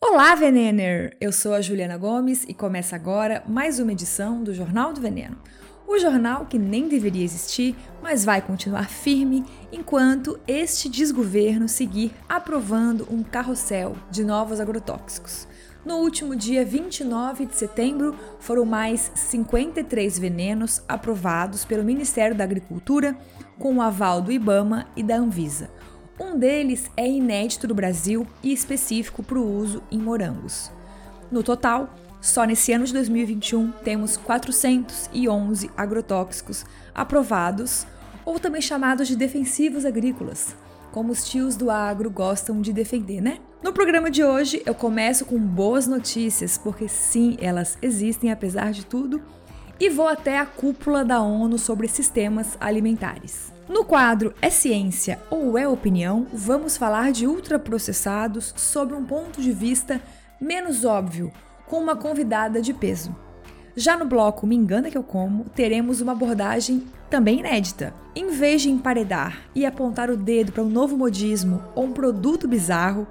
Olá, Venener! Eu sou a Juliana Gomes e começa agora mais uma edição do Jornal do Veneno. O jornal que nem deveria existir, mas vai continuar firme enquanto este desgoverno seguir aprovando um carrossel de novos agrotóxicos. No último dia 29 de setembro, foram mais 53 venenos aprovados pelo Ministério da Agricultura com o aval do IBAMA e da Anvisa. Um deles é inédito do Brasil e específico para o uso em morangos. No total, só nesse ano de 2021 temos 411 agrotóxicos aprovados, ou também chamados de defensivos agrícolas, como os tios do agro gostam de defender, né? No programa de hoje eu começo com boas notícias, porque sim, elas existem apesar de tudo, e vou até a cúpula da ONU sobre sistemas alimentares. No quadro É Ciência ou É Opinião, vamos falar de ultraprocessados sob um ponto de vista menos óbvio, com uma convidada de peso. Já no bloco Me Engana Que Eu Como, teremos uma abordagem também inédita. Em vez de emparedar e apontar o dedo para um novo modismo ou um produto bizarro,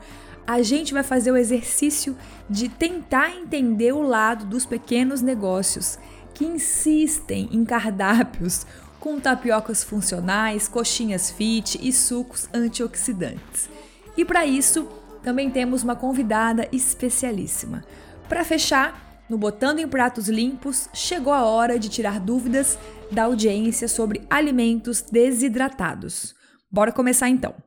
a gente vai fazer o exercício de tentar entender o lado dos pequenos negócios que insistem em cardápios com tapiocas funcionais, coxinhas fit e sucos antioxidantes. E para isso, também temos uma convidada especialíssima. Para fechar, no Botando em Pratos Limpos, chegou a hora de tirar dúvidas da audiência sobre alimentos desidratados. Bora começar então.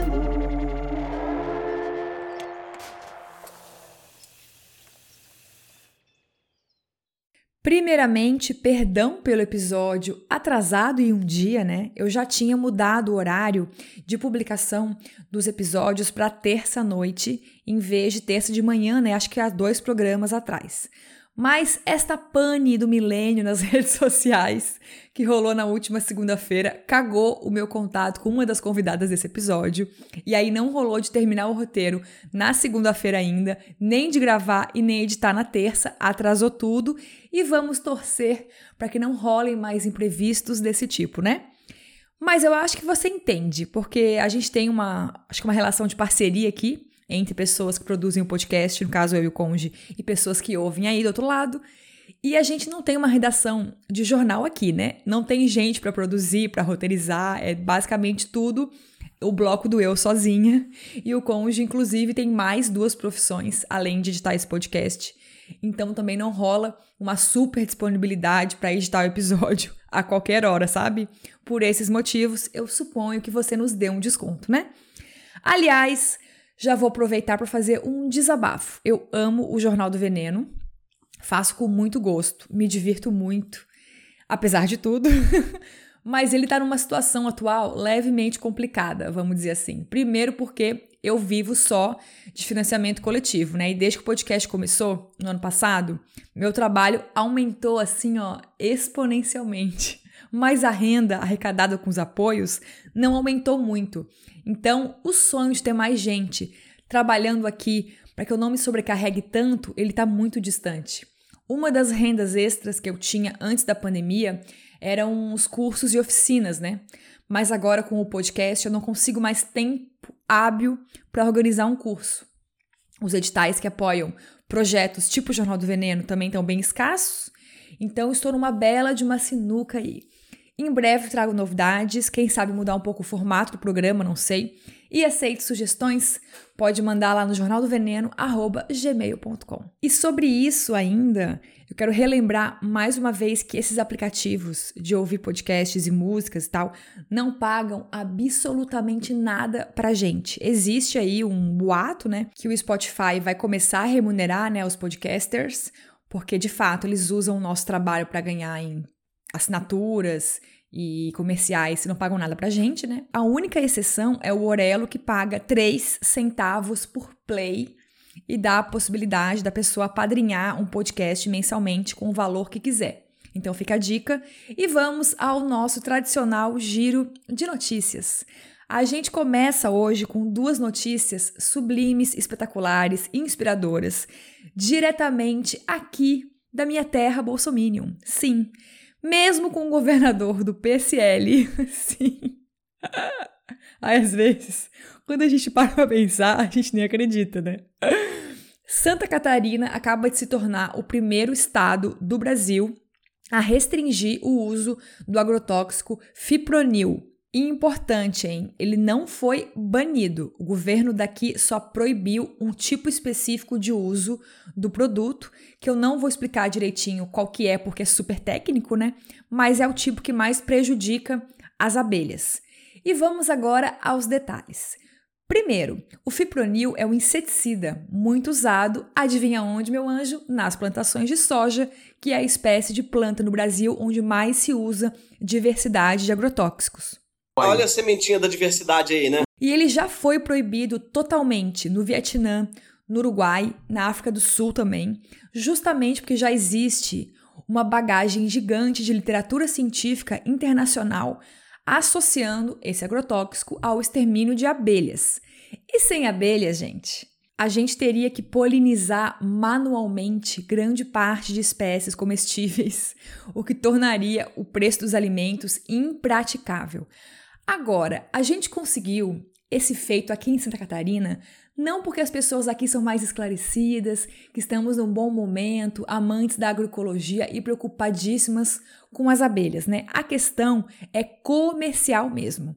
Primeiramente, perdão pelo episódio atrasado em um dia, né? Eu já tinha mudado o horário de publicação dos episódios para terça-noite, em vez de terça de manhã, né? Acho que há dois programas atrás. Mas esta pane do milênio nas redes sociais que rolou na última segunda-feira cagou o meu contato com uma das convidadas desse episódio. E aí não rolou de terminar o roteiro na segunda-feira ainda, nem de gravar e nem editar na terça, atrasou tudo. E vamos torcer para que não rolem mais imprevistos desse tipo, né? Mas eu acho que você entende, porque a gente tem uma, acho que uma relação de parceria aqui entre pessoas que produzem o podcast, no caso eu e o Conge, e pessoas que ouvem aí do outro lado. E a gente não tem uma redação de jornal aqui, né? Não tem gente para produzir, para roteirizar, é basicamente tudo o bloco do eu sozinha. E o Conge, inclusive, tem mais duas profissões além de editar esse podcast. Então também não rola uma super disponibilidade para editar o episódio a qualquer hora, sabe? Por esses motivos, eu suponho que você nos dê um desconto, né? Aliás, já vou aproveitar para fazer um desabafo. Eu amo o Jornal do Veneno, faço com muito gosto, me divirto muito, apesar de tudo. Mas ele está numa situação atual levemente complicada, vamos dizer assim. Primeiro porque eu vivo só de financiamento coletivo, né? E desde que o podcast começou, no ano passado, meu trabalho aumentou assim, ó, exponencialmente. Mas a renda arrecadada com os apoios não aumentou muito. Então, o sonho de ter mais gente trabalhando aqui para que eu não me sobrecarregue tanto, ele está muito distante. Uma das rendas extras que eu tinha antes da pandemia eram os cursos e oficinas, né? Mas agora com o podcast eu não consigo mais tempo hábil para organizar um curso. Os editais que apoiam projetos tipo Jornal do Veneno também estão bem escassos, então estou numa bela de uma sinuca aí. Em breve trago novidades, quem sabe mudar um pouco o formato do programa, não sei. E aceito sugestões, pode mandar lá no jornaldoveneno@gmail.com. E sobre isso ainda, eu quero relembrar mais uma vez que esses aplicativos de ouvir podcasts e músicas e tal não pagam absolutamente nada pra gente. Existe aí um boato, né, que o Spotify vai começar a remunerar, né, os podcasters, porque de fato eles usam o nosso trabalho para ganhar em assinaturas e comerciais não pagam nada pra gente, né? A única exceção é o Orelo que paga 3 centavos por play e dá a possibilidade da pessoa apadrinhar um podcast mensalmente com o valor que quiser. Então fica a dica e vamos ao nosso tradicional giro de notícias. A gente começa hoje com duas notícias sublimes, espetaculares, inspiradoras, diretamente aqui da minha terra Bolsominion. Sim, mesmo com o governador do PSL. Sim. Às vezes, quando a gente para pra pensar, a gente nem acredita, né? Santa Catarina acaba de se tornar o primeiro estado do Brasil a restringir o uso do agrotóxico fipronil. E importante, hein? Ele não foi banido. O governo daqui só proibiu um tipo específico de uso do produto, que eu não vou explicar direitinho qual que é, porque é super técnico, né? Mas é o tipo que mais prejudica as abelhas. E vamos agora aos detalhes. Primeiro, o fipronil é um inseticida muito usado, adivinha onde, meu anjo? Nas plantações de soja, que é a espécie de planta no Brasil onde mais se usa diversidade de agrotóxicos. Olha a sementinha da diversidade aí, né? E ele já foi proibido totalmente no Vietnã, no Uruguai, na África do Sul também, justamente porque já existe uma bagagem gigante de literatura científica internacional associando esse agrotóxico ao extermínio de abelhas. E sem abelhas, gente, a gente teria que polinizar manualmente grande parte de espécies comestíveis, o que tornaria o preço dos alimentos impraticável. Agora, a gente conseguiu esse feito aqui em Santa Catarina não porque as pessoas aqui são mais esclarecidas, que estamos num bom momento, amantes da agroecologia e preocupadíssimas com as abelhas, né? A questão é comercial mesmo.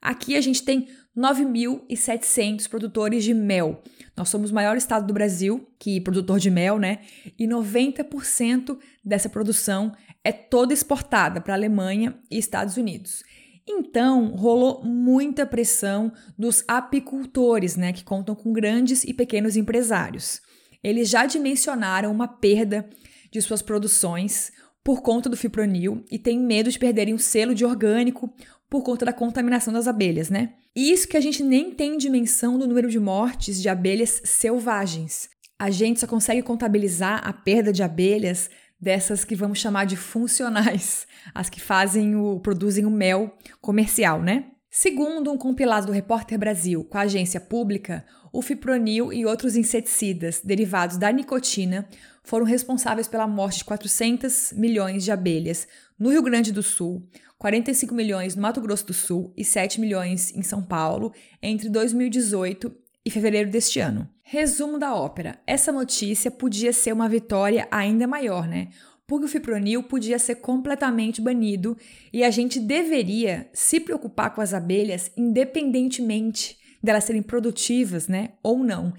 Aqui a gente tem 9.700 produtores de mel. Nós somos o maior estado do Brasil que produtor de mel, né? E 90% dessa produção é toda exportada para a Alemanha e Estados Unidos. Então, rolou muita pressão dos apicultores, né, que contam com grandes e pequenos empresários. Eles já dimensionaram uma perda de suas produções por conta do fipronil e têm medo de perderem o selo de orgânico por conta da contaminação das abelhas, né? E isso que a gente nem tem dimensão do número de mortes de abelhas selvagens. A gente só consegue contabilizar a perda de abelhas dessas que vamos chamar de funcionais, as que fazem o produzem o mel comercial, né? Segundo um compilado do Repórter Brasil com a agência pública, o fipronil e outros inseticidas derivados da nicotina foram responsáveis pela morte de 400 milhões de abelhas no Rio Grande do Sul, 45 milhões no Mato Grosso do Sul e 7 milhões em São Paulo entre 2018 e fevereiro deste ano. Resumo da ópera: essa notícia podia ser uma vitória ainda maior, né? Porque o fipronil podia ser completamente banido e a gente deveria se preocupar com as abelhas independentemente delas serem produtivas, né, ou não.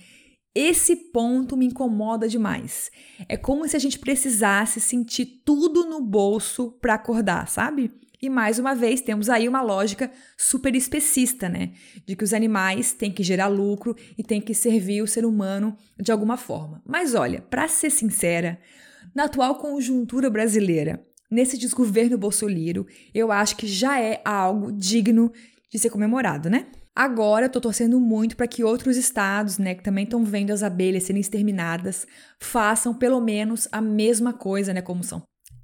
Esse ponto me incomoda demais. É como se a gente precisasse sentir tudo no bolso para acordar, sabe? E mais uma vez, temos aí uma lógica super especista, né? De que os animais têm que gerar lucro e têm que servir o ser humano de alguma forma. Mas olha, para ser sincera, na atual conjuntura brasileira, nesse desgoverno bolsoliro, eu acho que já é algo digno de ser comemorado, né? Agora eu tô torcendo muito para que outros estados, né, que também estão vendo as abelhas serem exterminadas, façam pelo menos a mesma coisa, né, como São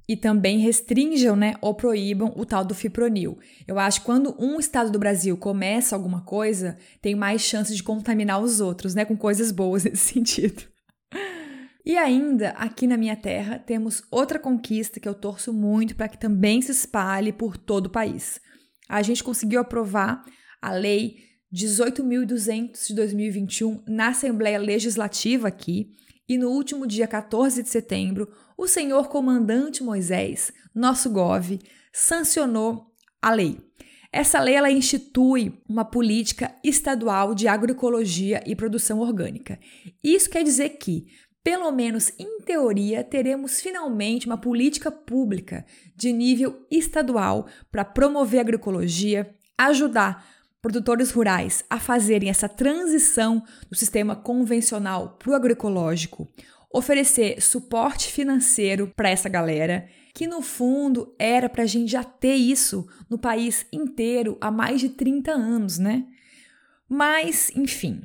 e também restringam né, ou proíbam o tal do fipronil. Eu acho que quando um estado do Brasil começa alguma coisa, tem mais chance de contaminar os outros, né, com coisas boas nesse sentido. E ainda, aqui na minha terra, temos outra conquista que eu torço muito para que também se espalhe por todo o país. A gente conseguiu aprovar a Lei 18.200 de 2021 na Assembleia Legislativa aqui, e no último dia 14 de setembro, o senhor comandante Moisés, nosso GOV, sancionou a lei. Essa lei ela institui uma política estadual de agroecologia e produção orgânica. Isso quer dizer que, pelo menos em teoria, teremos finalmente uma política pública de nível estadual para promover a agroecologia, ajudar produtores rurais a fazerem essa transição do sistema convencional para o agroecológico, oferecer suporte financeiro para essa galera, que no fundo era para a gente já ter isso no país inteiro há mais de 30 anos, né? Mas, enfim,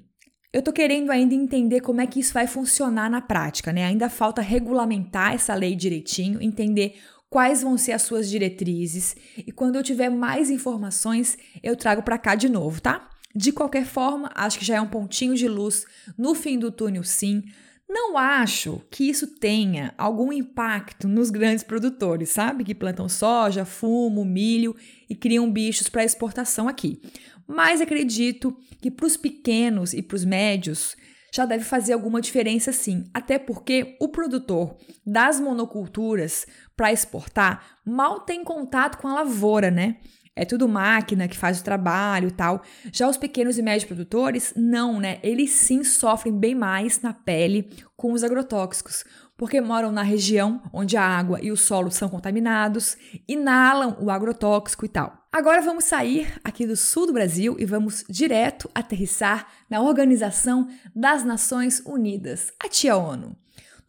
Eu tô querendo ainda entender como é que isso vai funcionar na prática, né? Ainda falta regulamentar essa lei direitinho, entender quais vão ser as suas diretrizes e quando eu tiver mais informações, eu trago para cá de novo, tá? De qualquer forma, acho que já é um pontinho de luz no fim do túnel, sim. Não acho que isso tenha algum impacto nos grandes produtores, sabe? Que plantam soja, fumo, milho e criam bichos para exportação aqui. Mas acredito que para os pequenos e para os médios já deve fazer alguma diferença sim, até porque o produtor das monoculturas para exportar mal tem contato com a lavoura, né? É tudo máquina que faz o trabalho e tal. Já os pequenos e médios produtores, não, né? Eles sim sofrem bem mais na pele com os agrotóxicos, porque moram na região onde a água e o solo são contaminados, inalam o agrotóxico e tal. Agora vamos sair aqui do sul do Brasil e vamos direto aterrissar na Organização das Nações Unidas, a tia ONU.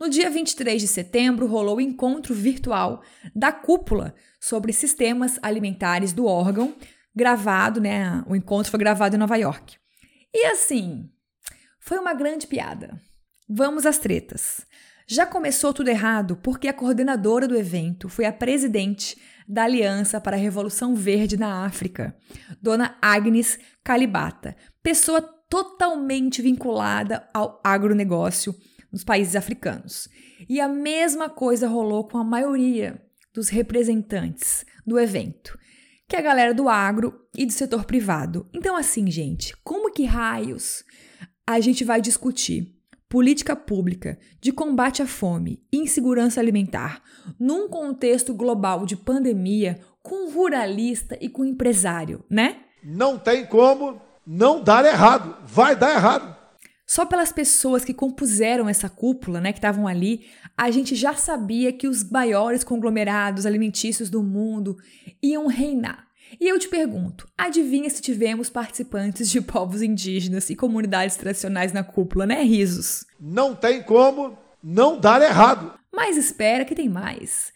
No dia 23 de setembro, rolou o encontro virtual da cúpula sobre sistemas alimentares do órgão, gravado, né? O encontro foi gravado em Nova York. E assim, foi uma grande piada. Vamos às tretas. Já começou tudo errado porque a coordenadora do evento foi a presidente da Aliança para a Revolução Verde na África, Dona Agnes Calibata, pessoa totalmente vinculada ao agronegócio nos países africanos. E a mesma coisa rolou com a maioria dos representantes do evento, que é a galera do agro e do setor privado. Então, assim, gente, como que raios a gente vai discutir política pública de combate à fome e insegurança alimentar num contexto global de pandemia com ruralista e com empresário, né? Não tem como não dar errado. Vai dar errado. Só pelas pessoas que compuseram essa cúpula, né, que estavam ali, a gente já sabia que os maiores conglomerados alimentícios do mundo iam reinar. E eu te pergunto, adivinha se tivemos participantes de povos indígenas e comunidades tradicionais na cúpula, né, risos? Não tem como não dar errado. Mas espera que tem mais.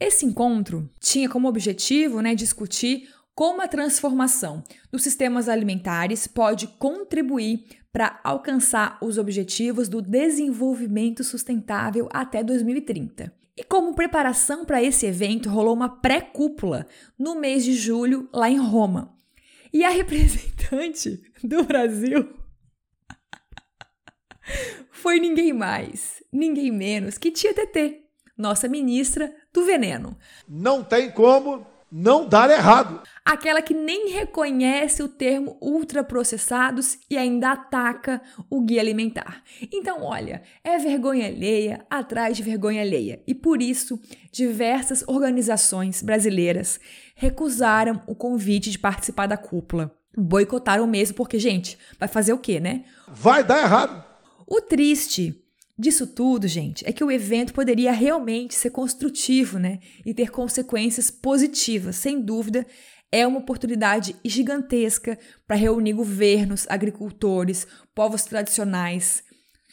Esse encontro tinha como objetivo, né, discutir como a transformação dos sistemas alimentares pode contribuir para alcançar os objetivos do desenvolvimento sustentável até 2030. E como preparação para esse evento, rolou uma pré-cúpula no mês de julho lá em Roma. E a representante do Brasil foi ninguém mais, ninguém menos que Tia TT, nossa ministra do veneno. Não tem como não dar errado. Aquela que nem reconhece o termo ultraprocessados e ainda ataca o guia alimentar. Então, olha, é vergonha alheia atrás de vergonha alheia. E por isso, diversas organizações brasileiras recusaram o convite de participar da cúpula. Boicotaram mesmo, porque, gente, vai fazer o quê, né? Vai dar errado. O triste disso tudo, gente, é que o evento poderia realmente ser construtivo, né? E ter consequências positivas. Sem dúvida, é uma oportunidade gigantesca para reunir governos, agricultores, povos tradicionais,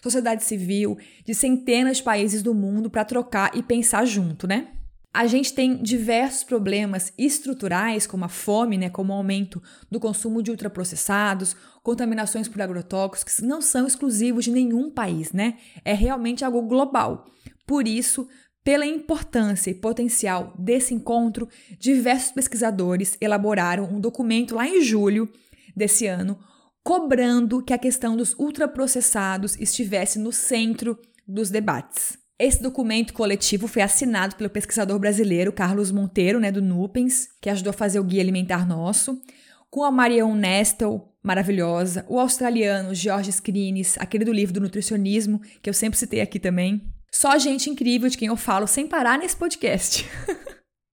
sociedade civil de centenas de países do mundo para trocar e pensar junto, né? A gente tem diversos problemas estruturais, como a fome, né, como o aumento do consumo de ultraprocessados, contaminações por agrotóxicos, que não são exclusivos de nenhum país, né? É realmente algo global. Por isso, pela importância e potencial desse encontro, diversos pesquisadores elaboraram um documento lá em julho desse ano, cobrando que a questão dos ultraprocessados estivesse no centro dos debates. Esse documento coletivo foi assinado pelo pesquisador brasileiro Carlos Monteiro, né, do Nupens, que ajudou a fazer o Guia Alimentar Nosso, com a Marion Nestel, maravilhosa, o australiano George Skrines, aquele do livro do nutricionismo, que eu sempre citei aqui também. Só gente incrível de quem eu falo sem parar nesse podcast.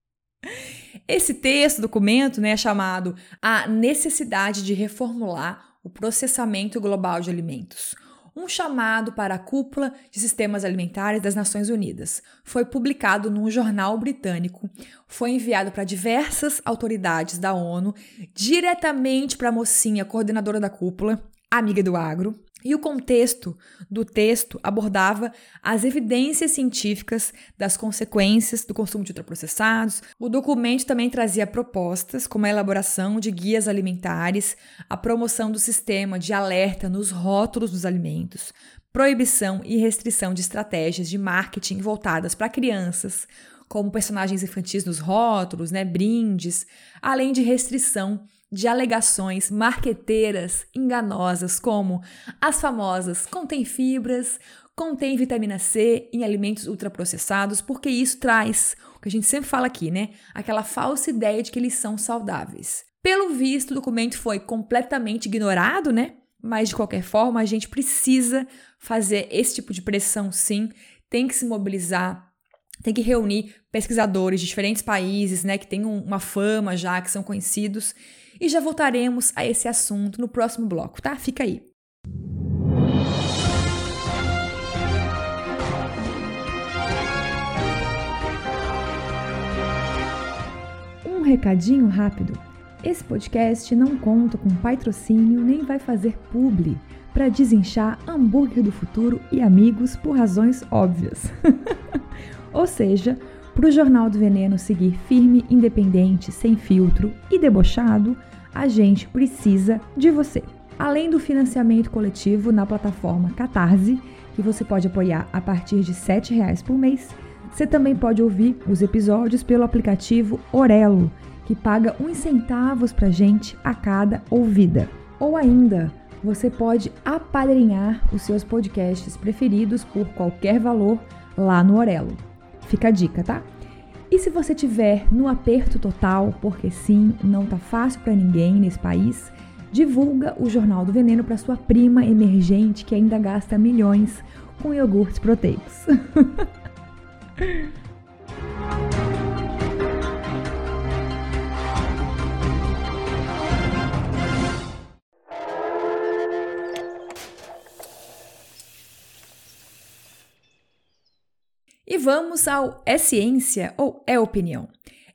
Esse texto, documento, né, é chamado A Necessidade de Reformular o Processamento Global de Alimentos um chamado para a cúpula de sistemas alimentares das Nações Unidas. Foi publicado num jornal britânico, foi enviado para diversas autoridades da ONU, diretamente para a mocinha coordenadora da cúpula, amiga do agro, e o contexto do texto abordava as evidências científicas das consequências do consumo de ultraprocessados. O documento também trazia propostas, como a elaboração de guias alimentares, a promoção do sistema de alerta nos rótulos dos alimentos, proibição e restrição de estratégias de marketing voltadas para crianças, como personagens infantis nos rótulos, né, brindes, além de restrição de alegações marqueteiras enganosas, como as famosas contém fibras, contém vitamina C em alimentos ultraprocessados, porque isso traz, o que a gente sempre fala aqui, né? Aquela falsa ideia de que eles são saudáveis. Pelo visto, o documento foi completamente ignorado, né? Mas de qualquer forma, a gente precisa fazer esse tipo de pressão sim, tem que se mobilizar, tem que reunir pesquisadores de diferentes países, né, que têm uma fama já, que são conhecidos, e já voltaremos a esse assunto no próximo bloco, tá? Fica aí. Um recadinho rápido. Esse podcast não conta com patrocínio nem vai fazer publi para desinchar hambúrguer do futuro e amigos por razões óbvias. Ou seja, para o Jornal do Veneno seguir firme, independente, sem filtro e debochado, a gente precisa de você. Além do financiamento coletivo na plataforma Catarse, que você pode apoiar a partir de R$ 7,00 por mês, você também pode ouvir os episódios pelo aplicativo Orelo, que paga uns centavos para gente a cada ouvida. Ou ainda, você pode apadrinhar os seus podcasts preferidos por qualquer valor lá no Orelo. Fica a dica, tá? E se você tiver no aperto total, porque sim, não tá fácil para ninguém nesse país, divulga o Jornal do Veneno para sua prima emergente que ainda gasta milhões com iogurtes proteicos. E vamos ao É Ciência ou É Opinião?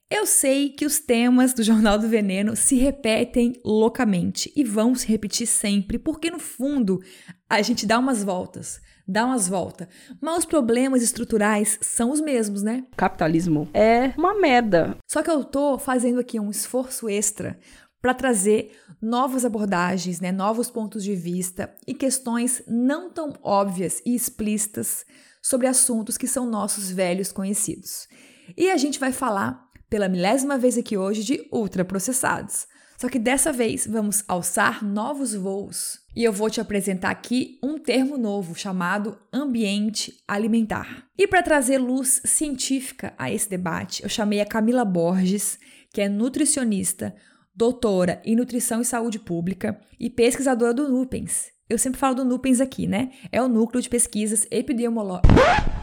Eu sei que os temas do Jornal do Veneno se repetem loucamente e vão se repetir sempre, porque no fundo a gente dá umas voltas, dá umas voltas, mas os problemas estruturais são os mesmos, né? Capitalismo é uma merda. Só que eu tô fazendo aqui um esforço extra para trazer novas abordagens, né, novos pontos de vista e questões não tão óbvias e explícitas sobre assuntos que são nossos velhos conhecidos. E a gente vai falar pela milésima vez aqui hoje de ultraprocessados. Só que dessa vez vamos alçar novos voos e eu vou te apresentar aqui um termo novo chamado ambiente alimentar. E para trazer luz científica a esse debate, eu chamei a Camila Borges, que é nutricionista, doutora em nutrição e saúde pública e pesquisadora do NUPENS, eu sempre falo do NUPENS aqui, né? É o Núcleo de Pesquisas Epidemiolo...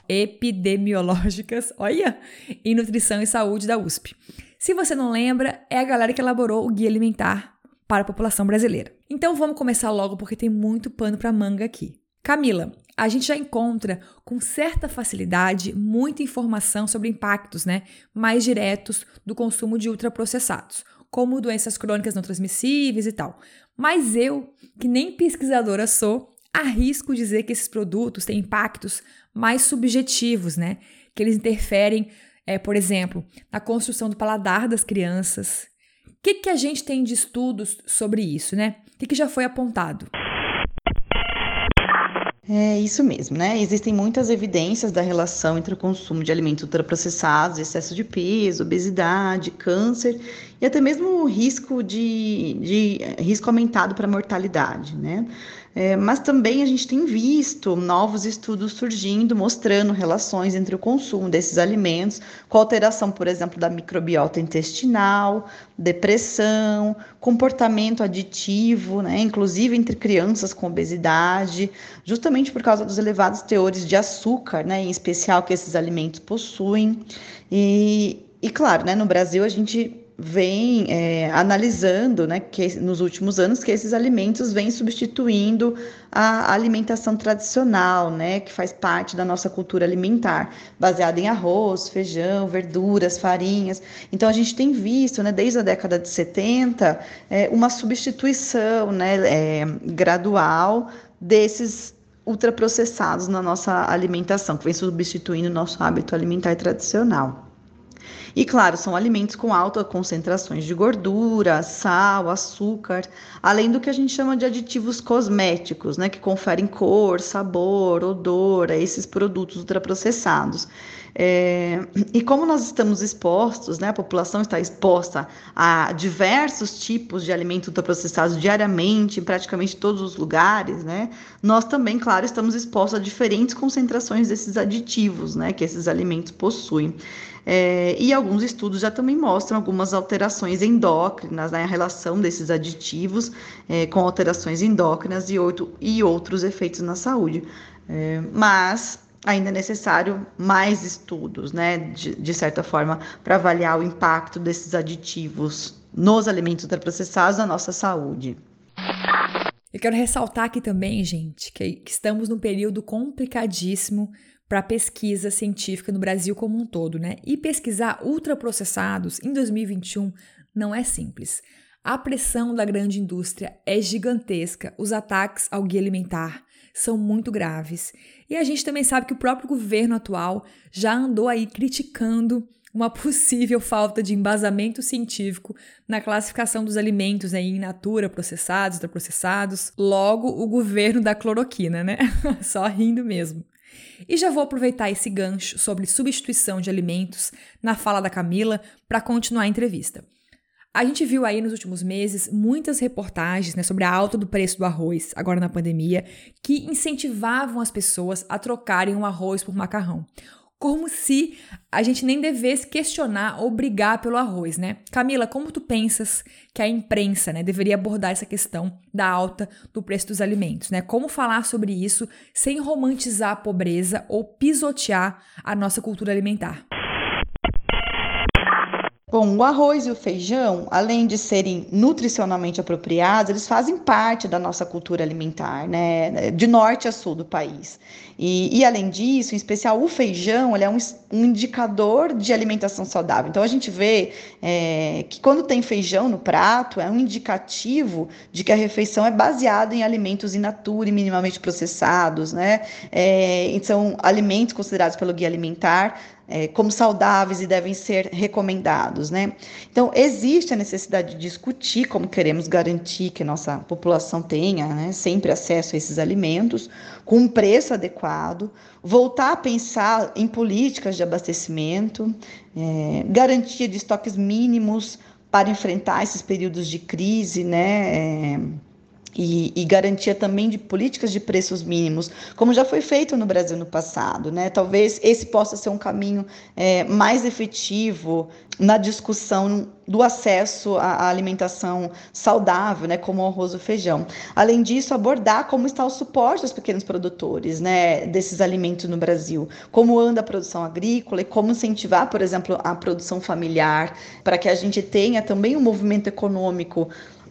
Epidemiológicas, olha, em Nutrição e Saúde da USP. Se você não lembra, é a galera que elaborou o Guia Alimentar para a população brasileira. Então vamos começar logo porque tem muito pano para manga aqui. Camila, a gente já encontra com certa facilidade muita informação sobre impactos, né, mais diretos do consumo de ultraprocessados, como doenças crônicas não transmissíveis e tal. Mas eu, que nem pesquisadora sou, arrisco dizer que esses produtos têm impactos mais subjetivos, né? Que eles interferem, é, por exemplo, na construção do paladar das crianças. O que, que a gente tem de estudos sobre isso, né? O que, que já foi apontado? É isso mesmo, né? Existem muitas evidências da relação entre o consumo de alimentos ultraprocessados, excesso de peso, obesidade, câncer e até mesmo o risco de, de risco aumentado para mortalidade, né? É, mas também a gente tem visto novos estudos surgindo mostrando relações entre o consumo desses alimentos com alteração, por exemplo, da microbiota intestinal, depressão, comportamento aditivo, né, inclusive entre crianças com obesidade, justamente por causa dos elevados teores de açúcar, né, em especial que esses alimentos possuem. E, e claro, né, no Brasil a gente vem é, analisando, né, que nos últimos anos que esses alimentos vêm substituindo a alimentação tradicional, né, que faz parte da nossa cultura alimentar, baseada em arroz, feijão, verduras, farinhas. Então a gente tem visto, né, desde a década de 70, é, uma substituição, né, é, gradual desses ultraprocessados na nossa alimentação, que vem substituindo o nosso hábito alimentar tradicional. E claro, são alimentos com altas concentrações de gordura, sal, açúcar, além do que a gente chama de aditivos cosméticos, né, que conferem cor, sabor, odor a esses produtos ultraprocessados. É, e como nós estamos expostos, né, a população está exposta a diversos tipos de alimentos ultraprocessados diariamente, em praticamente todos os lugares, né, nós também, claro, estamos expostos a diferentes concentrações desses aditivos né, que esses alimentos possuem. É, e alguns estudos já também mostram algumas alterações endócrinas, né, a relação desses aditivos é, com alterações endócrinas e, outro, e outros efeitos na saúde. É, mas ainda é necessário mais estudos, né, de, de certa forma, para avaliar o impacto desses aditivos nos alimentos ultraprocessados na nossa saúde. Eu quero ressaltar aqui também, gente, que, que estamos num período complicadíssimo para pesquisa científica no Brasil como um todo, né? E pesquisar ultraprocessados em 2021 não é simples. A pressão da grande indústria é gigantesca, os ataques ao guia alimentar são muito graves. E a gente também sabe que o próprio governo atual já andou aí criticando uma possível falta de embasamento científico na classificação dos alimentos aí in natura, processados, ultraprocessados. Logo, o governo da cloroquina, né? Só rindo mesmo. E já vou aproveitar esse gancho sobre substituição de alimentos na fala da Camila para continuar a entrevista. A gente viu aí nos últimos meses muitas reportagens né, sobre a alta do preço do arroz, agora na pandemia, que incentivavam as pessoas a trocarem o arroz por macarrão como se a gente nem devesse questionar ou brigar pelo arroz, né? Camila, como tu pensas que a imprensa, né, deveria abordar essa questão da alta do preço dos alimentos, né? Como falar sobre isso sem romantizar a pobreza ou pisotear a nossa cultura alimentar? Bom, o arroz e o feijão, além de serem nutricionalmente apropriados, eles fazem parte da nossa cultura alimentar, né? De norte a sul do país. E, e além disso, em especial o feijão, ele é um, um, indicador de alimentação saudável. Então a gente vê é, que quando tem feijão no prato, é um indicativo de que a refeição é baseada em alimentos in natura e minimamente processados, né? É, são alimentos considerados pelo guia alimentar é, como saudáveis e devem ser recomendados, né? Então, existe a necessidade de discutir como queremos garantir que a nossa população tenha né, sempre acesso a esses alimentos, com um preço adequado, voltar a pensar em políticas de abastecimento, é, garantia de estoques mínimos para enfrentar esses períodos de crise, né? É, e, e, garantia também de políticas de preços mínimos, como já foi feito no Brasil no passado. Né? Talvez esse possa ser um caminho é, mais efetivo na discussão do acesso à alimentação saudável, né, como o arroz e o feijão. Além disso, abordar como está o suporte dos pequenos produtores, né, desses alimentos no Brasil, como anda a produção agrícola e como incentivar, por exemplo, a produção familiar, para que a gente tenha também um movimento econômico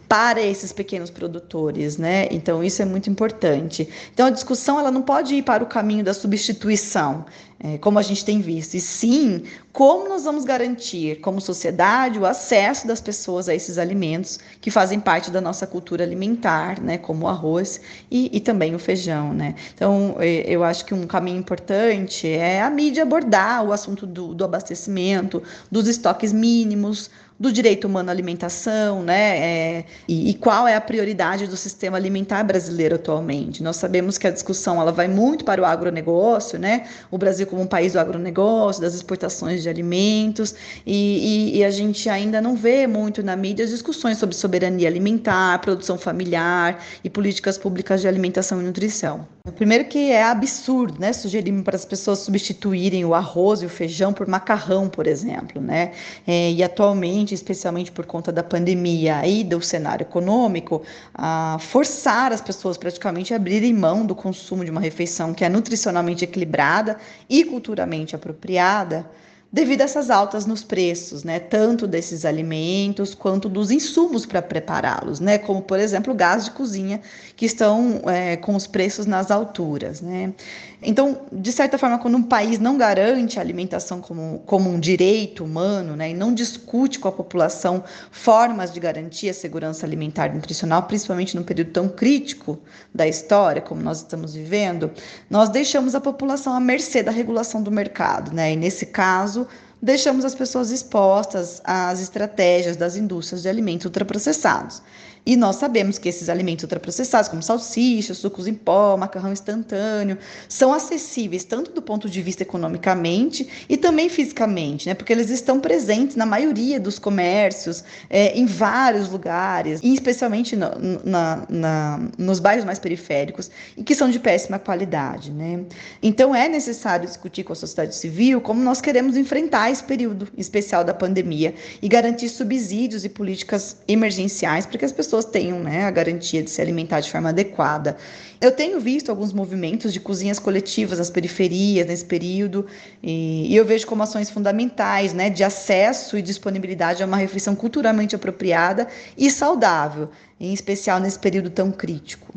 para esses pequenos produtores, né? Então isso é muito importante. Então a discussão ela não pode ir para o caminho da substituição, é, como a gente tem visto, e sim como nós vamos garantir, como sociedade, o acesso das pessoas a esses alimentos que fazem parte da nossa cultura alimentar, né? Como o arroz e, e também o feijão, né? Então é, eu acho que um caminho importante é a mídia abordar o assunto do, do abastecimento, dos estoques mínimos do direito humano à alimentação, né? É, e, e, qual é a prioridade do sistema alimentar brasileiro atualmente? Nós sabemos que a discussão ela vai muito para o agronegócio, né? O Brasil como um país do agronegócio, das exportações de alimentos, e, e, e a gente ainda não vê muito na mídia discussões sobre soberania alimentar, produção familiar e políticas públicas de alimentação e nutrição. Primeiro que é absurdo, né? Sugerir para as pessoas substituírem o arroz e o feijão por macarrão, por exemplo, né? É, e atualmente, especialmente por conta da pandemia e do cenário econômico, a forçar as pessoas praticamente a abrirem mão do consumo de uma refeição que é nutricionalmente equilibrada e culturalmente apropriada devido a essas altas nos preços, né, tanto desses alimentos quanto dos insumos para prepará-los, né, como por exemplo o gás de cozinha, que estão é, com os preços nas alturas, né. Então, de certa forma, quando um país não garante a alimentação como, como um direito humano, né, e não discute com a população formas de garantir a segurança alimentar e nutricional, principalmente num período tão crítico da história como nós estamos vivendo, nós deixamos a população à mercê da regulação do mercado, né, e nesse caso deixamos as pessoas expostas às estratégias das indústrias de alimentos ultraprocessados. E nós sabemos que esses alimentos ultraprocessados, como salsichas, sucos em pó, macarrão instantâneo, são acessíveis tanto do ponto de vista economicamente e também fisicamente, né? Porque eles estão presentes na maioria dos comércios, é, em vários lugares, e especialmente no, na, na, nos bairros mais periféricos, e que são de péssima qualidade, né? Então é necessário discutir com a sociedade civil como nós queremos enfrentar esse período especial da pandemia e garantir subsídios e políticas emergenciais para que as pessoas pessoas tenham né, a garantia de se alimentar de forma adequada. Eu tenho visto alguns movimentos de cozinhas coletivas nas periferias nesse período, e, e eu vejo como ações fundamentais né, de acesso e disponibilidade a uma refeição culturalmente apropriada e saudável, em especial nesse período tão crítico.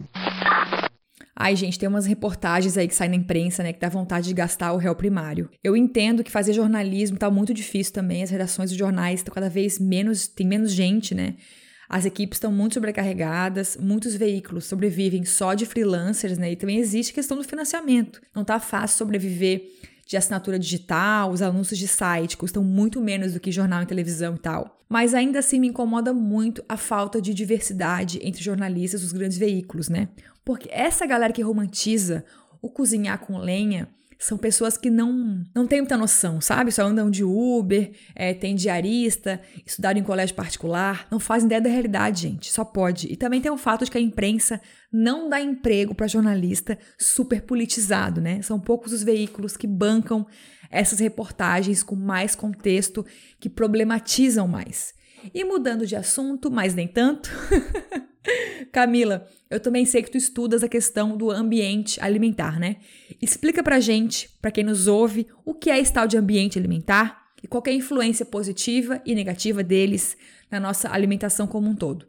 Ai, gente, tem umas reportagens aí que saem na imprensa, né, que dá vontade de gastar o réu primário. Eu entendo que fazer jornalismo tá muito difícil também, as redações dos jornais estão cada vez menos, tem menos gente, né? As equipes estão muito sobrecarregadas, muitos veículos sobrevivem só de freelancers, né? E também existe a questão do financiamento. Não tá fácil sobreviver de assinatura digital, os anúncios de site custam muito menos do que jornal e televisão e tal. Mas ainda assim me incomoda muito a falta de diversidade entre jornalistas dos grandes veículos, né? Porque essa galera que romantiza o cozinhar com lenha são pessoas que não, não têm muita noção, sabe? Só andam de Uber, é, tem diarista, estudaram em colégio particular, não fazem ideia da realidade, gente. Só pode. E também tem o fato de que a imprensa não dá emprego para jornalista super politizado, né? São poucos os veículos que bancam essas reportagens com mais contexto, que problematizam mais. E mudando de assunto, mas nem tanto. Camila, eu também sei que tu estudas a questão do ambiente alimentar, né? Explica pra gente, pra quem nos ouve, o que é esse tal de ambiente alimentar e qual é a influência positiva e negativa deles na nossa alimentação como um todo.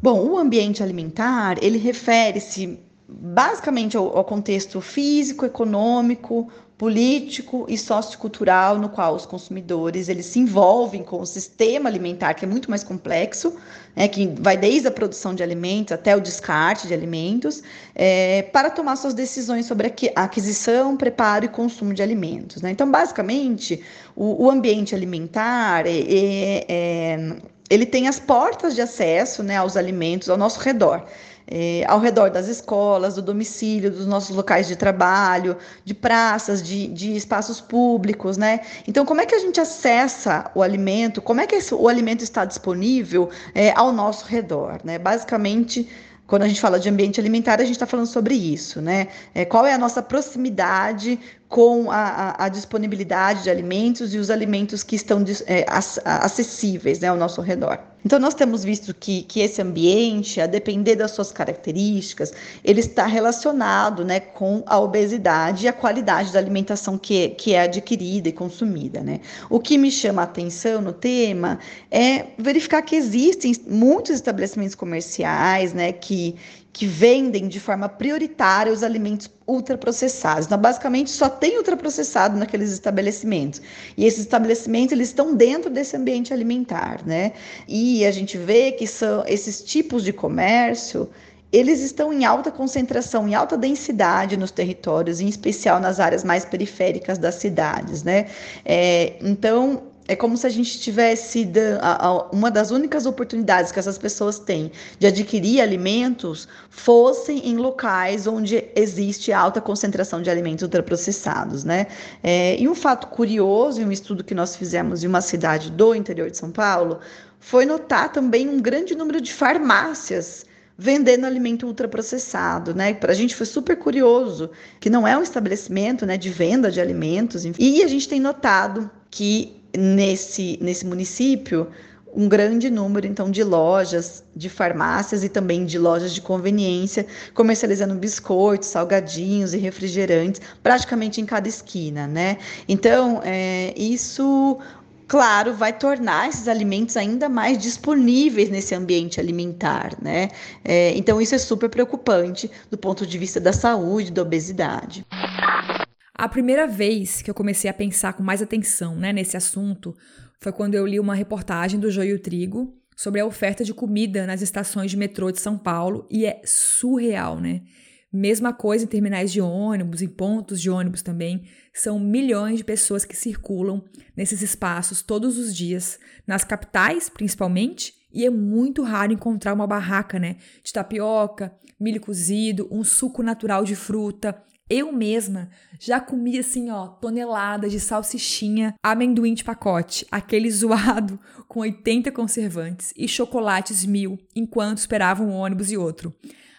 Bom, o ambiente alimentar, ele refere-se basicamente ao, ao contexto físico, econômico, político e sociocultural no qual os consumidores eles se envolvem com o sistema alimentar que é muito mais complexo, né, que vai desde a produção de alimentos até o descarte de alimentos, é, para tomar suas decisões sobre a aquisição, preparo e consumo de alimentos. Né? Então, basicamente, o, o ambiente alimentar é, é, é ele tem as portas de acesso né, aos alimentos ao nosso redor é, ao redor das escolas, do domicílio, dos nossos locais de trabalho, de praças, de, de espaços públicos, né? Então, como é que a gente acessa o alimento? Como é que esse, o alimento está disponível é, ao nosso redor, né? Basicamente, quando a gente fala de ambiente alimentar, a gente está falando sobre isso, né? É, qual é a nossa proximidade com a, a, disponibilidade de alimentos e os alimentos que estão é, acessíveis né, ao nosso redor. Então, nós temos visto que, que esse ambiente, a depender das suas características, ele está relacionado né, com a obesidade e a qualidade da alimentação que, que é adquirida e consumida. Né? O que me chama a atenção no tema é verificar que existem muitos estabelecimentos comerciais né, que, que vendem de forma prioritária os alimentos ultraprocessados. Então, basicamente, só tem ultraprocessado naqueles estabelecimentos. E esses estabelecimentos, eles estão dentro desse ambiente alimentar, né? E a gente vê que são esses tipos de comércio, eles estão em alta concentração, em alta densidade nos territórios, em especial nas áreas mais periféricas das cidades, né? É, então, é como se a gente tivesse uma das únicas oportunidades que essas pessoas têm de adquirir alimentos fossem em locais onde existe alta concentração de alimentos ultraprocessados, né? É, e um fato curioso, em um estudo que nós fizemos em uma cidade do interior de São Paulo, foi notar também um grande número de farmácias vendendo alimento ultraprocessado, né? Para a gente foi super curioso que não é um estabelecimento, né, de venda de alimentos, enfim. e a gente tem notado que nesse, nesse município, um grande número então de lojas, de farmácias e também de lojas de conveniência comercializando biscoitos, salgadinhos e refrigerantes, praticamente em cada esquina, né? Então, é, isso claro, vai tornar esses alimentos ainda mais disponíveis nesse ambiente alimentar, né? É, então, isso é super preocupante do ponto de vista da saúde, da obesidade. A primeira vez que eu comecei a pensar com mais atenção né, nesse assunto foi quando eu li uma reportagem do Joio Trigo sobre a oferta de comida nas estações de metrô de São Paulo e é surreal, né? Mesma coisa em terminais de ônibus, em pontos de ônibus também. São milhões de pessoas que circulam nesses espaços todos os dias, nas capitais principalmente, e é muito raro encontrar uma barraca, né? De tapioca, milho cozido, um suco natural de fruta. Eu mesma já comi assim, ó, toneladas de salsichinha, amendoim de pacote, aquele zoado com 80 conservantes e chocolates mil, enquanto esperava um ônibus e outro.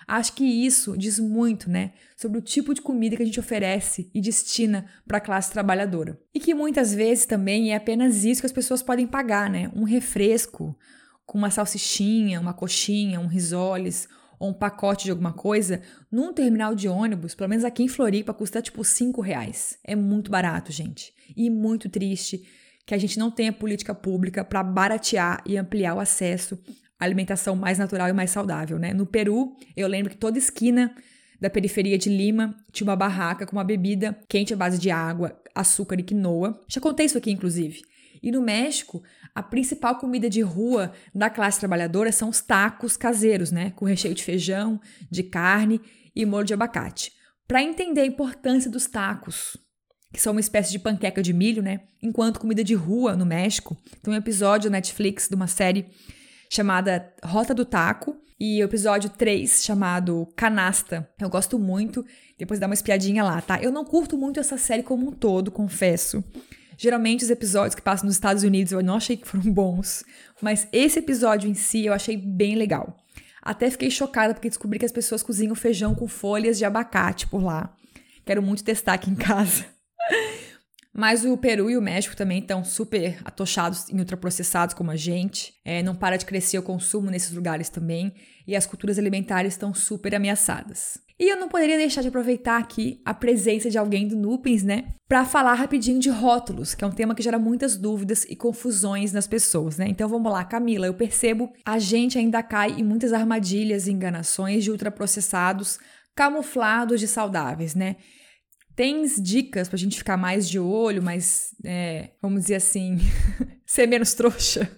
Acho que isso diz muito, né, sobre o tipo de comida que a gente oferece e destina para a classe trabalhadora. E que muitas vezes também é apenas isso que as pessoas podem pagar, né? Um refresco com uma salsichinha, uma coxinha, um risoles ou um pacote de alguma coisa, num terminal de ônibus, pelo menos aqui em Floripa, custa tipo 5 reais. É muito barato, gente. E muito triste que a gente não tenha política pública para baratear e ampliar o acesso alimentação mais natural e mais saudável, né? No Peru, eu lembro que toda esquina da periferia de Lima tinha uma barraca com uma bebida quente à base de água, açúcar e quinoa. Já contei isso aqui, inclusive. E no México, a principal comida de rua da classe trabalhadora são os tacos caseiros, né? Com recheio de feijão, de carne e molho de abacate. Para entender a importância dos tacos, que são uma espécie de panqueca de milho, né? Enquanto comida de rua no México, tem um episódio na Netflix de uma série chamada Rota do Taco e o episódio 3 chamado Canasta. Eu gosto muito, depois dá uma espiadinha lá, tá? Eu não curto muito essa série como um todo, confesso. Geralmente os episódios que passam nos Estados Unidos eu não achei que foram bons, mas esse episódio em si eu achei bem legal. Até fiquei chocada porque descobri que as pessoas cozinham feijão com folhas de abacate por lá. Quero muito testar aqui em casa. Mas o Peru e o México também estão super atochados em ultraprocessados como a gente. É, não para de crescer o consumo nesses lugares também. E as culturas alimentares estão super ameaçadas. E eu não poderia deixar de aproveitar aqui a presença de alguém do Nupins, né? Para falar rapidinho de rótulos, que é um tema que gera muitas dúvidas e confusões nas pessoas, né? Então vamos lá, Camila, eu percebo a gente ainda cai em muitas armadilhas e enganações de ultraprocessados camuflados de saudáveis, né? Tens dicas pra gente ficar mais de olho, mas, é, vamos dizer assim, ser menos trouxa?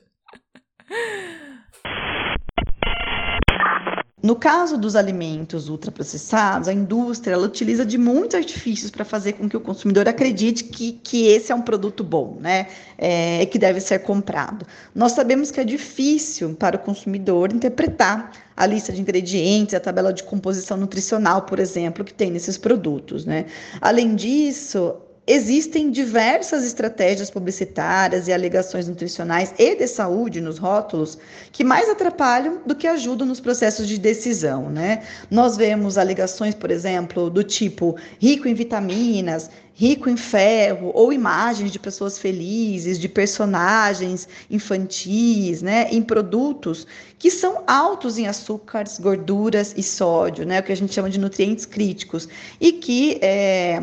No caso dos alimentos ultraprocessados, a indústria ela utiliza de muitos artifícios para fazer com que o consumidor acredite que, que esse é um produto bom, né? É, que deve ser comprado. Nós sabemos que é difícil para o consumidor interpretar a lista de ingredientes, a tabela de composição nutricional, por exemplo, que tem nesses produtos, né? Além disso, Existem diversas estratégias publicitárias e alegações nutricionais e de saúde nos rótulos que mais atrapalham do que ajudam nos processos de decisão, né? Nós vemos alegações, por exemplo, do tipo rico em vitaminas, rico em ferro, ou imagens de pessoas felizes, de personagens infantis, né, em produtos que são altos em açúcares, gorduras e sódio, né, o que a gente chama de nutrientes críticos, e que é,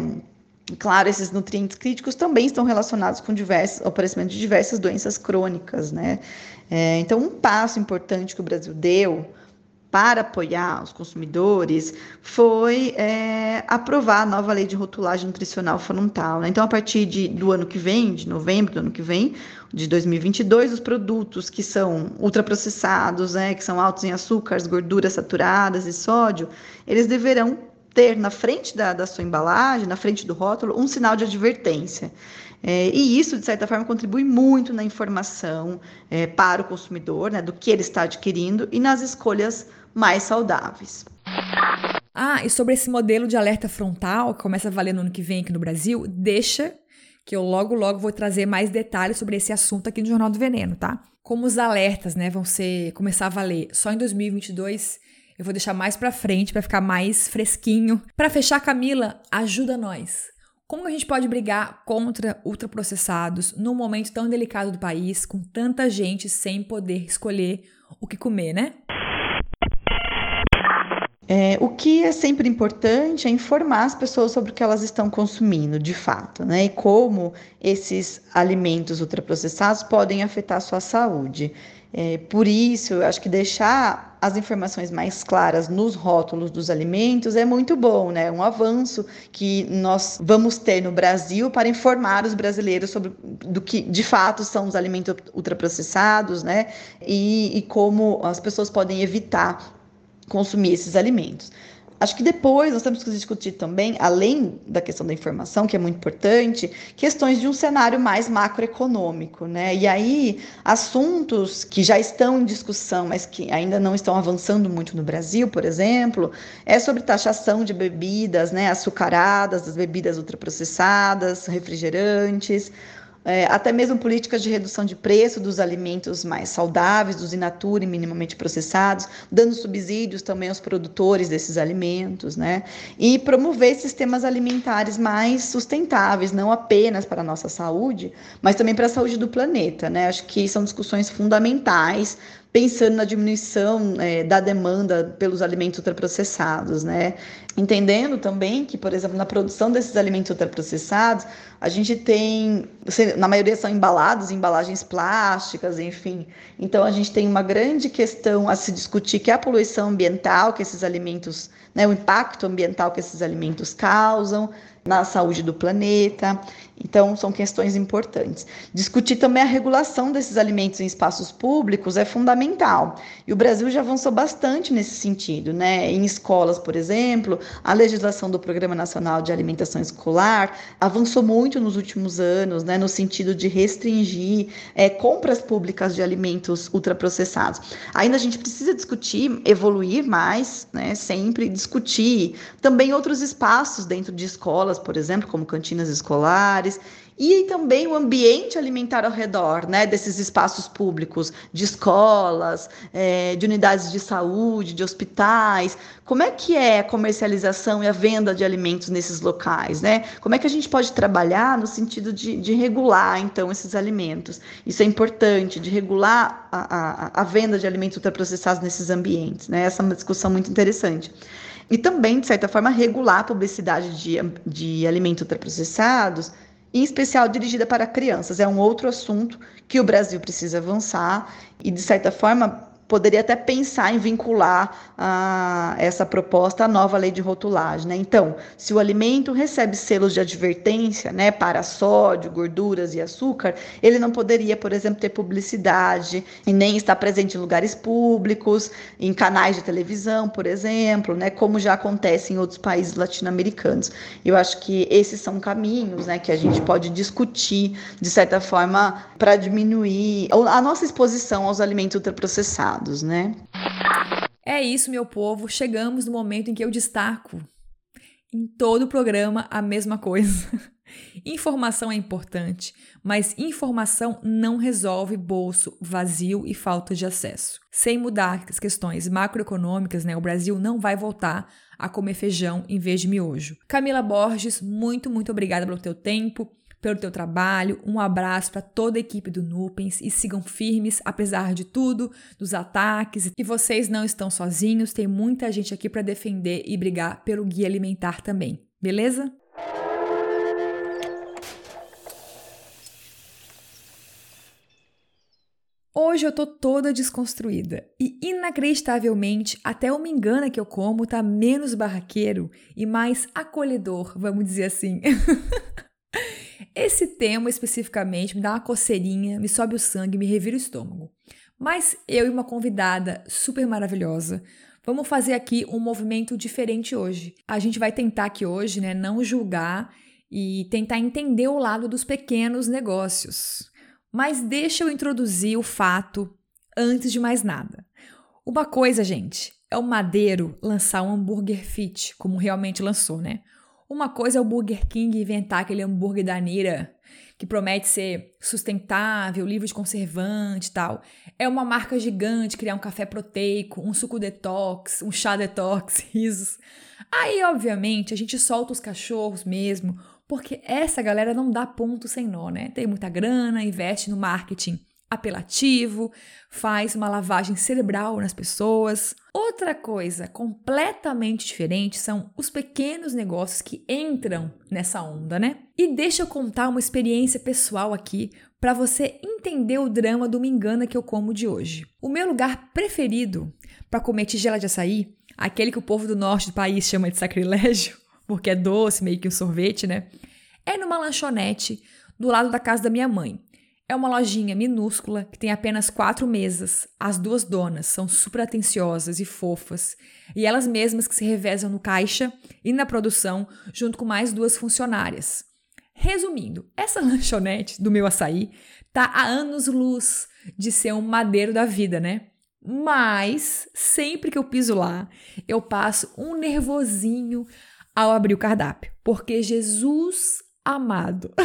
Claro, esses nutrientes críticos também estão relacionados com diversos, aparecimento de diversas doenças crônicas, né? É, então, um passo importante que o Brasil deu para apoiar os consumidores foi é, aprovar a nova lei de rotulagem nutricional frontal. Né? Então, a partir de, do ano que vem, de novembro do ano que vem, de 2022, os produtos que são ultraprocessados, né, que são altos em açúcares, gorduras saturadas e sódio, eles deverão ter na frente da, da sua embalagem, na frente do rótulo, um sinal de advertência. É, e isso, de certa forma, contribui muito na informação é, para o consumidor, né, do que ele está adquirindo e nas escolhas mais saudáveis. Ah, e sobre esse modelo de alerta frontal, que começa a valer no ano que vem aqui no Brasil, deixa que eu logo, logo vou trazer mais detalhes sobre esse assunto aqui no Jornal do Veneno, tá? Como os alertas, né, vão ser começar a valer só em 2022, eu vou deixar mais para frente para ficar mais fresquinho. Para fechar, Camila, ajuda nós. Como a gente pode brigar contra ultraprocessados num momento tão delicado do país, com tanta gente sem poder escolher o que comer, né? É, o que é sempre importante é informar as pessoas sobre o que elas estão consumindo, de fato, né? E como esses alimentos ultraprocessados podem afetar a sua saúde. É, por isso, eu acho que deixar as informações mais claras nos rótulos dos alimentos é muito bom, né? Um avanço que nós vamos ter no Brasil para informar os brasileiros sobre do que de fato são os alimentos ultraprocessados, né? E, e como as pessoas podem evitar consumir esses alimentos. Acho que depois nós temos que discutir também, além da questão da informação, que é muito importante, questões de um cenário mais macroeconômico, né? E aí, assuntos que já estão em discussão, mas que ainda não estão avançando muito no Brasil, por exemplo, é sobre taxação de bebidas, né, açucaradas, das bebidas ultraprocessadas, refrigerantes, é, até mesmo políticas de redução de preço dos alimentos mais saudáveis, dos in natura e minimamente processados, dando subsídios também aos produtores desses alimentos, né? E promover sistemas alimentares mais sustentáveis, não apenas para a nossa saúde, mas também para a saúde do planeta, né? Acho que são discussões fundamentais pensando na diminuição é, da demanda pelos alimentos ultraprocessados, né? Entendendo também que, por exemplo, na produção desses alimentos ultraprocessados, a gente tem, na maioria são embalados, embalagens plásticas, enfim. Então a gente tem uma grande questão a se discutir que é a poluição ambiental que esses alimentos, né, o impacto ambiental que esses alimentos causam, na saúde do planeta. Então, são questões importantes. Discutir também a regulação desses alimentos em espaços públicos é fundamental. E o Brasil já avançou bastante nesse sentido, né? Em escolas, por exemplo, a legislação do Programa Nacional de Alimentação Escolar avançou muito nos últimos anos, né? No sentido de restringir é, compras públicas de alimentos ultraprocessados. Ainda a gente precisa discutir, evoluir mais, né? Sempre discutir também outros espaços dentro de escolas por exemplo, como cantinas escolares, e também o ambiente alimentar ao redor né, desses espaços públicos, de escolas, é, de unidades de saúde, de hospitais. Como é que é a comercialização e a venda de alimentos nesses locais? Né? Como é que a gente pode trabalhar no sentido de, de regular, então, esses alimentos? Isso é importante, de regular a, a, a venda de alimentos ultraprocessados nesses ambientes. Né? Essa é uma discussão muito interessante. E também, de certa forma, regular a publicidade de, de alimentos ultraprocessados, em especial dirigida para crianças. É um outro assunto que o Brasil precisa avançar e, de certa forma, poderia até pensar em vincular a, essa proposta à nova lei de rotulagem. Né? Então, se o alimento recebe selos de advertência né, para sódio, gorduras e açúcar, ele não poderia, por exemplo, ter publicidade e nem estar presente em lugares públicos, em canais de televisão, por exemplo, né, como já acontece em outros países latino-americanos. Eu acho que esses são caminhos né, que a gente pode discutir, de certa forma, para diminuir a nossa exposição aos alimentos ultraprocessados né? É isso, meu povo. Chegamos no momento em que eu destaco em todo o programa a mesma coisa. informação é importante, mas informação não resolve bolso vazio e falta de acesso. Sem mudar as questões macroeconômicas, né, o Brasil não vai voltar a comer feijão em vez de miojo. Camila Borges, muito, muito obrigada pelo teu tempo pelo teu trabalho. Um abraço para toda a equipe do Nupens e sigam firmes apesar de tudo, dos ataques. E vocês não estão sozinhos, tem muita gente aqui para defender e brigar pelo guia alimentar também. Beleza? Hoje eu tô toda desconstruída e inacreditavelmente até o me engana que eu como tá menos barraqueiro e mais acolhedor, vamos dizer assim. Esse tema especificamente me dá uma coceirinha, me sobe o sangue, me revira o estômago. Mas eu e uma convidada super maravilhosa vamos fazer aqui um movimento diferente hoje. A gente vai tentar aqui hoje, né, não julgar e tentar entender o lado dos pequenos negócios. Mas deixa eu introduzir o fato antes de mais nada. Uma coisa, gente, é o Madeiro lançar um hambúrguer fit, como realmente lançou, né? Uma coisa é o Burger King inventar aquele hambúrguer da Nira, que promete ser sustentável, livre de conservante e tal. É uma marca gigante criar um café proteico, um suco detox, um chá detox, risos. Aí, obviamente, a gente solta os cachorros mesmo, Porque essa galera não dá ponto sem nó, né? Tem muita grana, investe no marketing apelativo, faz uma lavagem cerebral nas pessoas. Outra coisa completamente diferente são os pequenos negócios que entram nessa onda, né? E deixa eu contar uma experiência pessoal aqui para você entender o drama do me engana que eu como de hoje. O meu lugar preferido para comer tigela de açaí, aquele que o povo do norte do país chama de sacrilégio, porque é doce, meio que um sorvete, né? É numa lanchonete do lado da casa da minha mãe. É uma lojinha minúscula que tem apenas quatro mesas. As duas donas são super atenciosas e fofas, e elas mesmas que se revezam no caixa e na produção, junto com mais duas funcionárias. Resumindo, essa lanchonete do meu açaí tá há anos-luz de ser um madeiro da vida, né? Mas sempre que eu piso lá, eu passo um nervosinho ao abrir o cardápio, porque Jesus amado.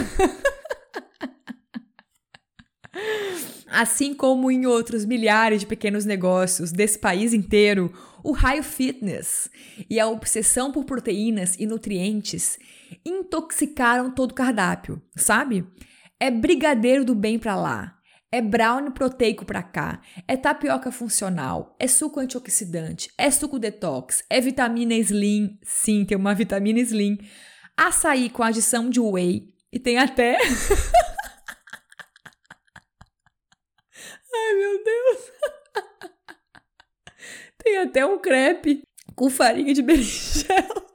Assim como em outros milhares de pequenos negócios desse país inteiro, o raio fitness e a obsessão por proteínas e nutrientes intoxicaram todo o cardápio, sabe? É brigadeiro do bem para lá, é brownie proteico para cá, é tapioca funcional, é suco antioxidante, é suco detox, é vitamina slim, sim, tem uma vitamina slim, açaí com adição de whey e tem até Ai, meu Deus. Tem até um crepe com farinha de berinjela.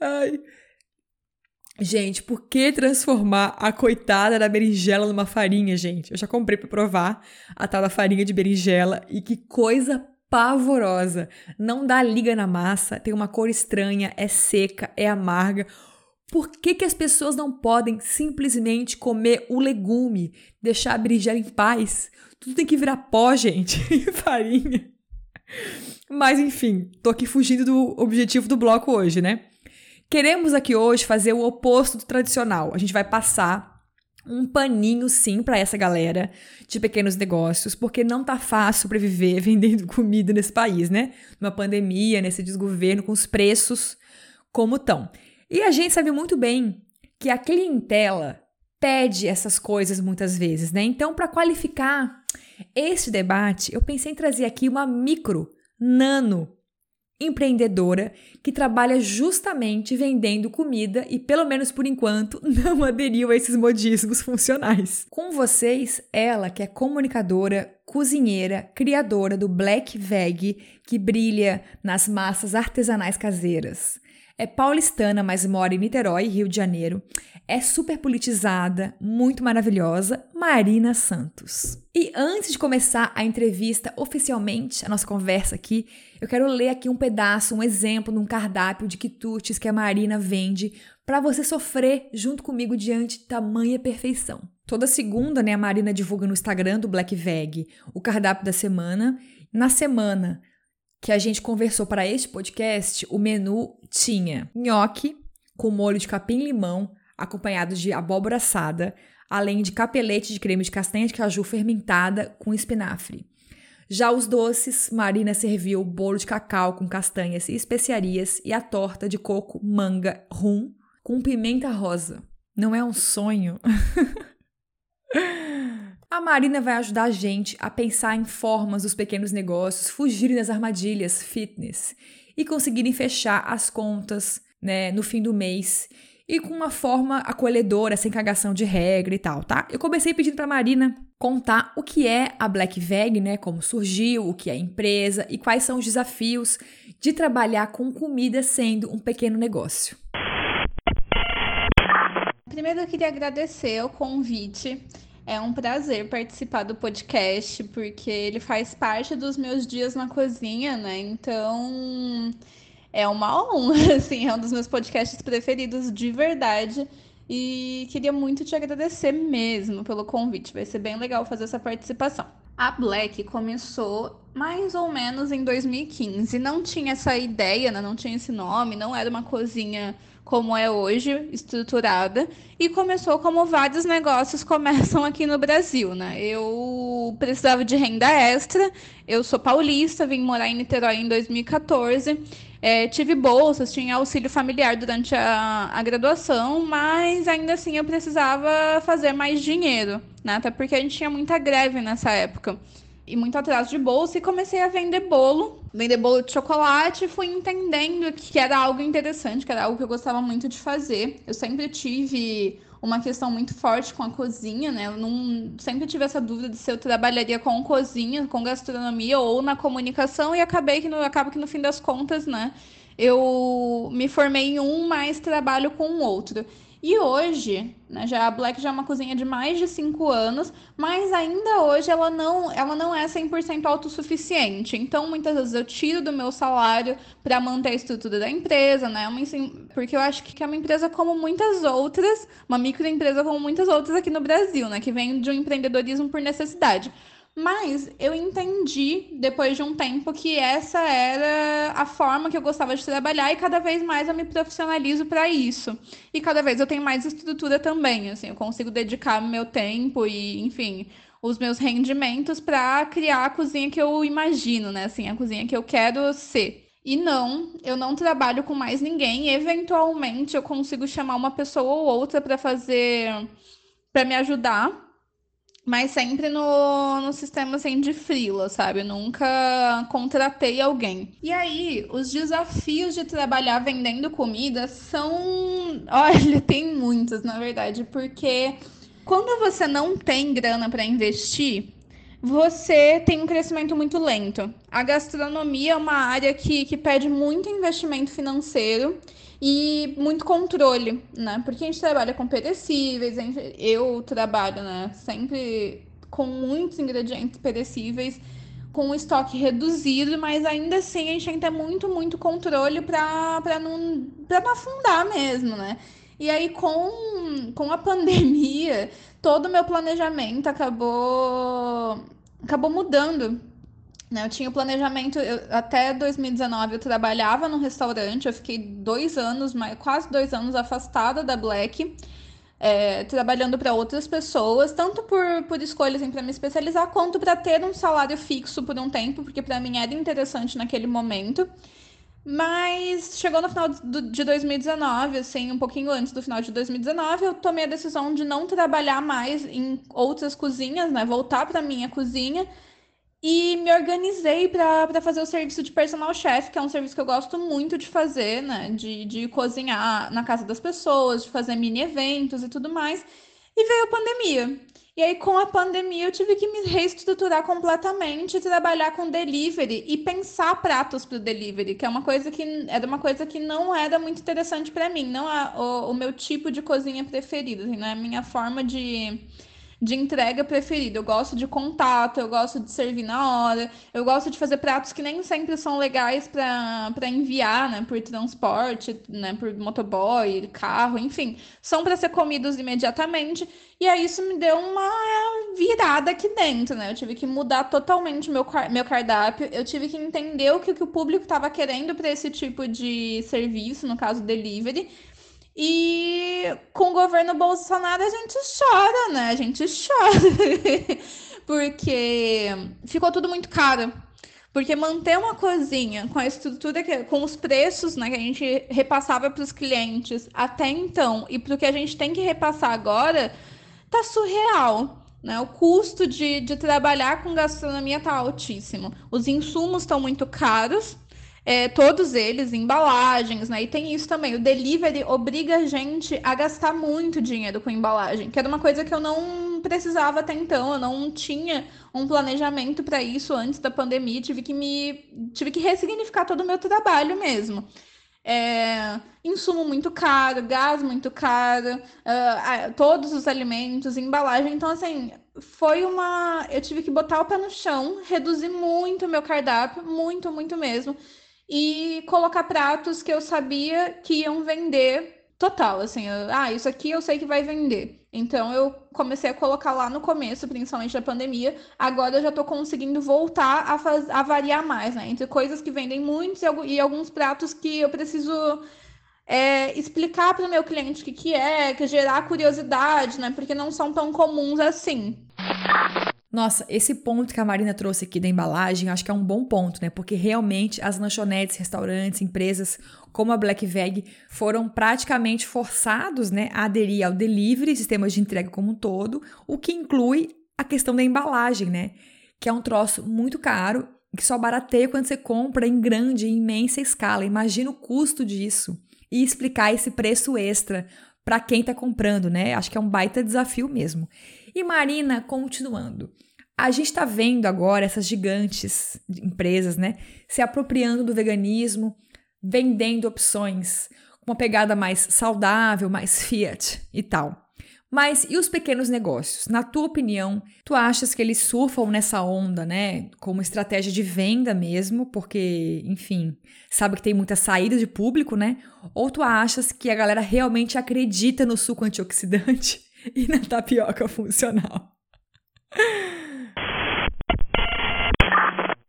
Ai. Gente, por que transformar a coitada da berinjela numa farinha, gente? Eu já comprei para provar a tal da farinha de berinjela e que coisa pavorosa. Não dá liga na massa, tem uma cor estranha, é seca, é amarga. Por que, que as pessoas não podem simplesmente comer o legume, deixar a berinjela em paz? Tudo tem que virar pó, gente, e farinha. Mas enfim, tô aqui fugindo do objetivo do bloco hoje, né? Queremos aqui hoje fazer o oposto do tradicional. A gente vai passar um paninho sim para essa galera de pequenos negócios, porque não tá fácil sobreviver vendendo comida nesse país, né? Numa pandemia, nesse desgoverno com os preços como estão. E a gente sabe muito bem que a clientela pede essas coisas muitas vezes, né? Então, para qualificar esse debate, eu pensei em trazer aqui uma micro, nano empreendedora que trabalha justamente vendendo comida e, pelo menos por enquanto, não aderiu a esses modismos funcionais. Com vocês, ela que é comunicadora, cozinheira, criadora do Black Veg, que brilha nas massas artesanais caseiras. É paulistana, mas mora em Niterói, Rio de Janeiro. É super politizada, muito maravilhosa, Marina Santos. E antes de começar a entrevista oficialmente, a nossa conversa aqui, eu quero ler aqui um pedaço, um exemplo de um cardápio de quitutes que a Marina vende para você sofrer junto comigo diante de tamanha perfeição. Toda segunda, né, a Marina divulga no Instagram do Black Veg o cardápio da semana. Na semana, que a gente conversou para este podcast, o menu tinha nhoque com molho de capim-limão, acompanhado de abóbora assada, além de capelete de creme de castanha de caju fermentada com espinafre. Já os doces, Marina serviu bolo de cacau com castanhas e especiarias e a torta de coco manga rum com pimenta rosa. Não é um sonho? A Marina vai ajudar a gente a pensar em formas dos pequenos negócios fugirem das armadilhas fitness e conseguirem fechar as contas né, no fim do mês e com uma forma acolhedora, sem cagação de regra e tal, tá? Eu comecei pedindo para Marina contar o que é a Black Veg, né, como surgiu, o que é a empresa e quais são os desafios de trabalhar com comida sendo um pequeno negócio. Primeiro eu queria agradecer o convite é um prazer participar do podcast, porque ele faz parte dos meus dias na cozinha, né? Então é uma honra, assim, é um dos meus podcasts preferidos de verdade. E queria muito te agradecer mesmo pelo convite. Vai ser bem legal fazer essa participação. A Black começou mais ou menos em 2015. Não tinha essa ideia, né? não tinha esse nome, não era uma cozinha como é hoje, estruturada, e começou como vários negócios começam aqui no Brasil, né? Eu precisava de renda extra, eu sou paulista, vim morar em Niterói em 2014, É, tive bolsas, tinha auxílio familiar durante a, a graduação, mas ainda assim eu precisava fazer mais dinheiro, né? Até porque a gente tinha muita greve nessa época e muito atraso de bolsa e comecei a vender bolo, vender bolo de chocolate, fui entendendo que era algo interessante, que era algo que eu gostava muito de fazer. Eu sempre tive uma questão muito forte com a cozinha, né? Eu não sempre tive essa dúvida de se eu trabalharia com cozinha, com gastronomia ou na comunicação e acabei que no acabo que no fim das contas, né, eu me formei em um, mas trabalho com o outro. E hoje, né, já a Black já é uma cozinha de mais de 5 anos, mas ainda hoje ela não, ela não é 100% autossuficiente. Então, muitas vezes eu tiro do meu salário para manter a estrutura da empresa, né? Uma, porque eu acho que é uma empresa como muitas outras, uma microempresa como muitas outras aqui no Brasil, né? Que vem de um empreendedorismo por necessidade. Mas eu entendi, depois de um tempo, que essa era a forma que eu gostava de trabalhar e cada vez mais eu me profissionalizo para isso. E cada vez eu tenho mais estrutura também, assim, eu consigo dedicar meu tempo e, enfim, os meus rendimentos para criar a cozinha que eu imagino, né? Assim, a cozinha que eu quero ser. E não, eu não trabalho com mais ninguém. Eventualmente eu consigo chamar uma pessoa ou outra para fazer, para me ajudar mas sempre no, no sistema assim, de frila, sabe? Nunca contratei alguém. E aí, os desafios de trabalhar vendendo comida são. Olha, tem muitos, na verdade, porque quando você não tem grana para investir, você tem um crescimento muito lento. A gastronomia é uma área que, que pede muito investimento financeiro e muito controle, né? Porque a gente trabalha com perecíveis, eu trabalho, né, sempre com muitos ingredientes perecíveis, com estoque reduzido, mas ainda assim a gente tem que ter muito, muito controle para não, não afundar mesmo, né? E aí, com, com a pandemia, todo o meu planejamento acabou, acabou mudando eu tinha o planejamento, eu, até 2019 eu trabalhava num restaurante, eu fiquei dois anos, quase dois anos afastada da Black, é, trabalhando para outras pessoas, tanto por, por escolhas para me especializar, quanto para ter um salário fixo por um tempo, porque para mim era interessante naquele momento. Mas chegou no final de 2019, assim, um pouquinho antes do final de 2019, eu tomei a decisão de não trabalhar mais em outras cozinhas, né? Voltar para minha cozinha e me organizei para fazer o serviço de personal chef, que é um serviço que eu gosto muito de fazer, né? De, de cozinhar na casa das pessoas, de fazer mini eventos e tudo mais. E veio a pandemia. E aí, com a pandemia, eu tive que me reestruturar completamente, trabalhar com delivery e pensar pratos para o delivery, que é uma coisa que era uma coisa que não era muito interessante para mim, não é o, o, meu tipo de cozinha preferido, assim, não é a minha forma de de entrega preferida. Eu gosto de contato, eu gosto de servir na hora, eu gosto de fazer pratos que nem sempre são legais para enviar, né, por transporte, né, por motoboy, carro, enfim, são para ser comidos imediatamente. E aí isso me deu uma virada aqui dentro, né? Eu tive que mudar totalmente meu, meu cardápio, eu tive que entender o que, que o público estava querendo para esse tipo de serviço, no caso delivery. E com o governo Bolsonaro a gente chora, né? A gente chora. Porque ficou tudo muito caro. Porque manter uma cozinha com a estrutura, que, com os preços né, que a gente repassava para os clientes até então e para o que a gente tem que repassar agora, tá surreal. Né? O custo de, de trabalhar com gastronomia tá altíssimo. Os insumos estão muito caros é, todos eles, embalagens, né? E tem isso também, o delivery obriga a gente a gastar muito dinheiro com embalagem, que era uma coisa que eu não precisava até então, eu não tinha um planejamento para isso antes da pandemia, tive que me tive que ressignificar todo o meu trabalho mesmo. É, insumo muito caro, gás muito caro, uh, todos os alimentos, embalagem. Então, assim, foi uma. Eu tive que botar o pé no chão, reduzir muito o meu cardápio, muito, muito mesmo e colocar pratos que eu sabia que iam vender total, assim, eu, ah, isso aqui eu sei que vai vender. Então eu comecei a colocar lá no começo, principalmente da pandemia. Agora eu já tô conseguindo voltar a, faz, a variar mais, né? Entre coisas que vendem muito e, alguns pratos que eu preciso é, explicar para o meu cliente o que, que é, que gerar curiosidade, né? Porque não são tão comuns assim. Nossa, esse ponto que a Marina trouxe aqui da embalagem, acho que é um bom ponto, né? Porque realmente as lanchonetes, restaurantes, empresas como a Black Veg foram praticamente forçados, né, a aderir ao delivery, sistemas de entrega como um todo, o que inclui a questão da embalagem, né? Que é um troço muito caro, que só barateia quando você compra em grande, imensa escala. Imagina o custo disso e explicar esse preço extra para quem está comprando, né? Acho que é um baita desafio mesmo. E Marina, continuando. A gente está vendo agora essas gigantes empresas, né, se apropriando do veganismo, vendendo opções uma pegada mais saudável, mais fiat e tal. Mas e os pequenos negócios? Na tua opinião, tu achas que eles surfam nessa onda, né, como estratégia de venda mesmo, porque, enfim, sabe que tem muita saída de público, né? Ou tu achas que a galera realmente acredita no suco antioxidante e na tapioca funcional?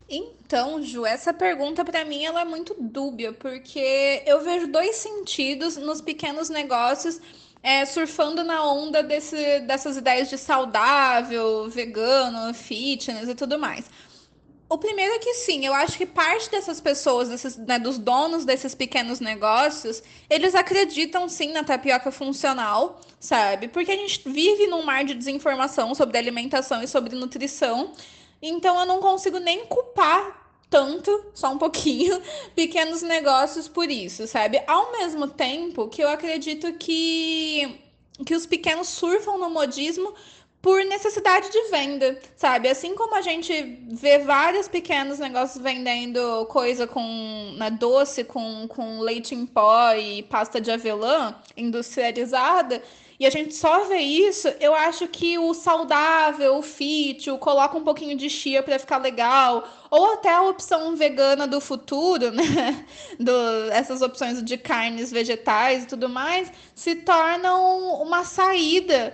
Então, Ju, essa pergunta para mim ela é muito dúbia, porque eu vejo dois sentidos nos pequenos negócios é, surfando na onda desse, dessas ideias de saudável, vegano, fitness e tudo mais. O primeiro é que sim, eu acho que parte dessas pessoas, desses, né, dos donos desses pequenos negócios, eles acreditam sim na tapioca funcional, sabe? Porque a gente vive num mar de desinformação sobre alimentação e sobre nutrição. Então eu não consigo nem culpar tanto, só um pouquinho, pequenos negócios por isso, sabe? Ao mesmo tempo que eu acredito que que os pequenos surfam no modismo por necessidade de venda, sabe? Assim como a gente vê vários pequenos negócios vendendo coisa com né, doce com, com leite em pó e pasta de avelã industrializada, e a gente só vê isso, eu acho que o saudável, o fit, o coloca um pouquinho de chia para ficar legal, ou até a opção vegana do futuro, né? Do, essas opções de carnes vegetais e tudo mais, se tornam uma saída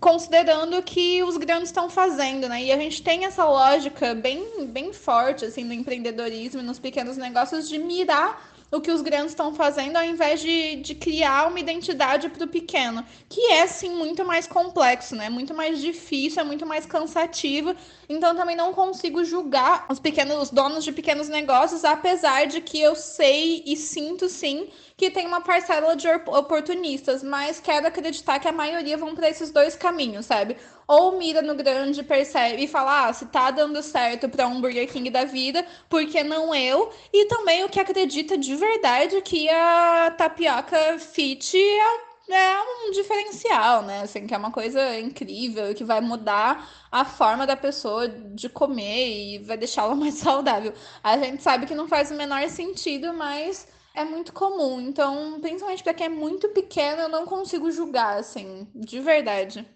considerando que os grandes estão fazendo, né? E a gente tem essa lógica bem, bem forte assim no empreendedorismo e nos pequenos negócios de mirar o que os grandes estão fazendo, ao invés de, de criar uma identidade para o pequeno, que é sim muito mais complexo, né? Muito mais difícil, é muito mais cansativo. Então também não consigo julgar os pequenos, os donos de pequenos negócios, apesar de que eu sei e sinto sim que tem uma parcela de oportunistas, mas quero acreditar que a maioria vão para esses dois caminhos, sabe? Ou mira no grande, percebe e fala, ah, se tá dando certo para um Burger King da vida, por que não eu? E também o que acredita de verdade que a tapioca fit é é um diferencial, né? Assim, que é uma coisa incrível que vai mudar a forma da pessoa de comer e vai deixá-la mais saudável. A gente sabe que não faz o menor sentido, mas é muito comum. Então, principalmente para quem é muito pequeno, eu não consigo julgar, assim, de verdade.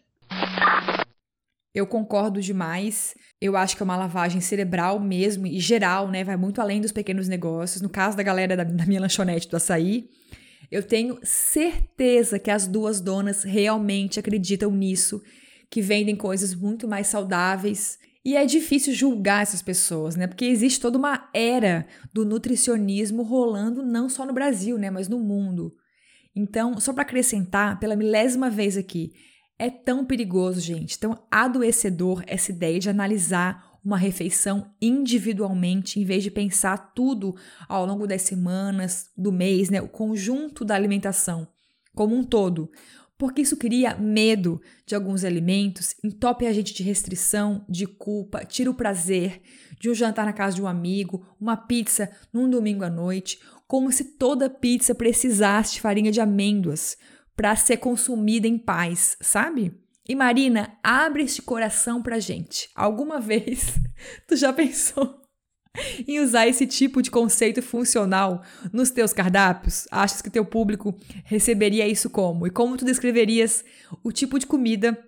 Eu concordo demais. Eu acho que é uma lavagem cerebral mesmo e geral, né? Vai muito além dos pequenos negócios. No caso da galera da, da minha lanchonete do açaí, eu tenho certeza que as duas donas realmente acreditam nisso, que vendem coisas muito mais saudáveis e é difícil julgar essas pessoas, né? Porque existe toda uma era do nutricionismo rolando não só no Brasil, né, mas no mundo. Então, só para acrescentar, pela milésima vez aqui, é tão perigoso, gente, tão adoecedor essa ideia de analisar uma refeição individualmente, em vez de pensar tudo ao longo das semanas, do mês, né? O conjunto da alimentação como um todo porque isso cria medo de alguns alimentos, entope a gente de restrição, de culpa, tira o prazer de um jantar na casa de um amigo, uma pizza num domingo à noite, como se toda pizza precisasse de farinha de amêndoas para ser consumida em paz, sabe? E Marina, abre este coração pra gente. Alguma vez tu já pensou em usar esse tipo de conceito funcional nos teus cardápios? Achas que teu público receberia isso como? E como tu descreverias o tipo de comida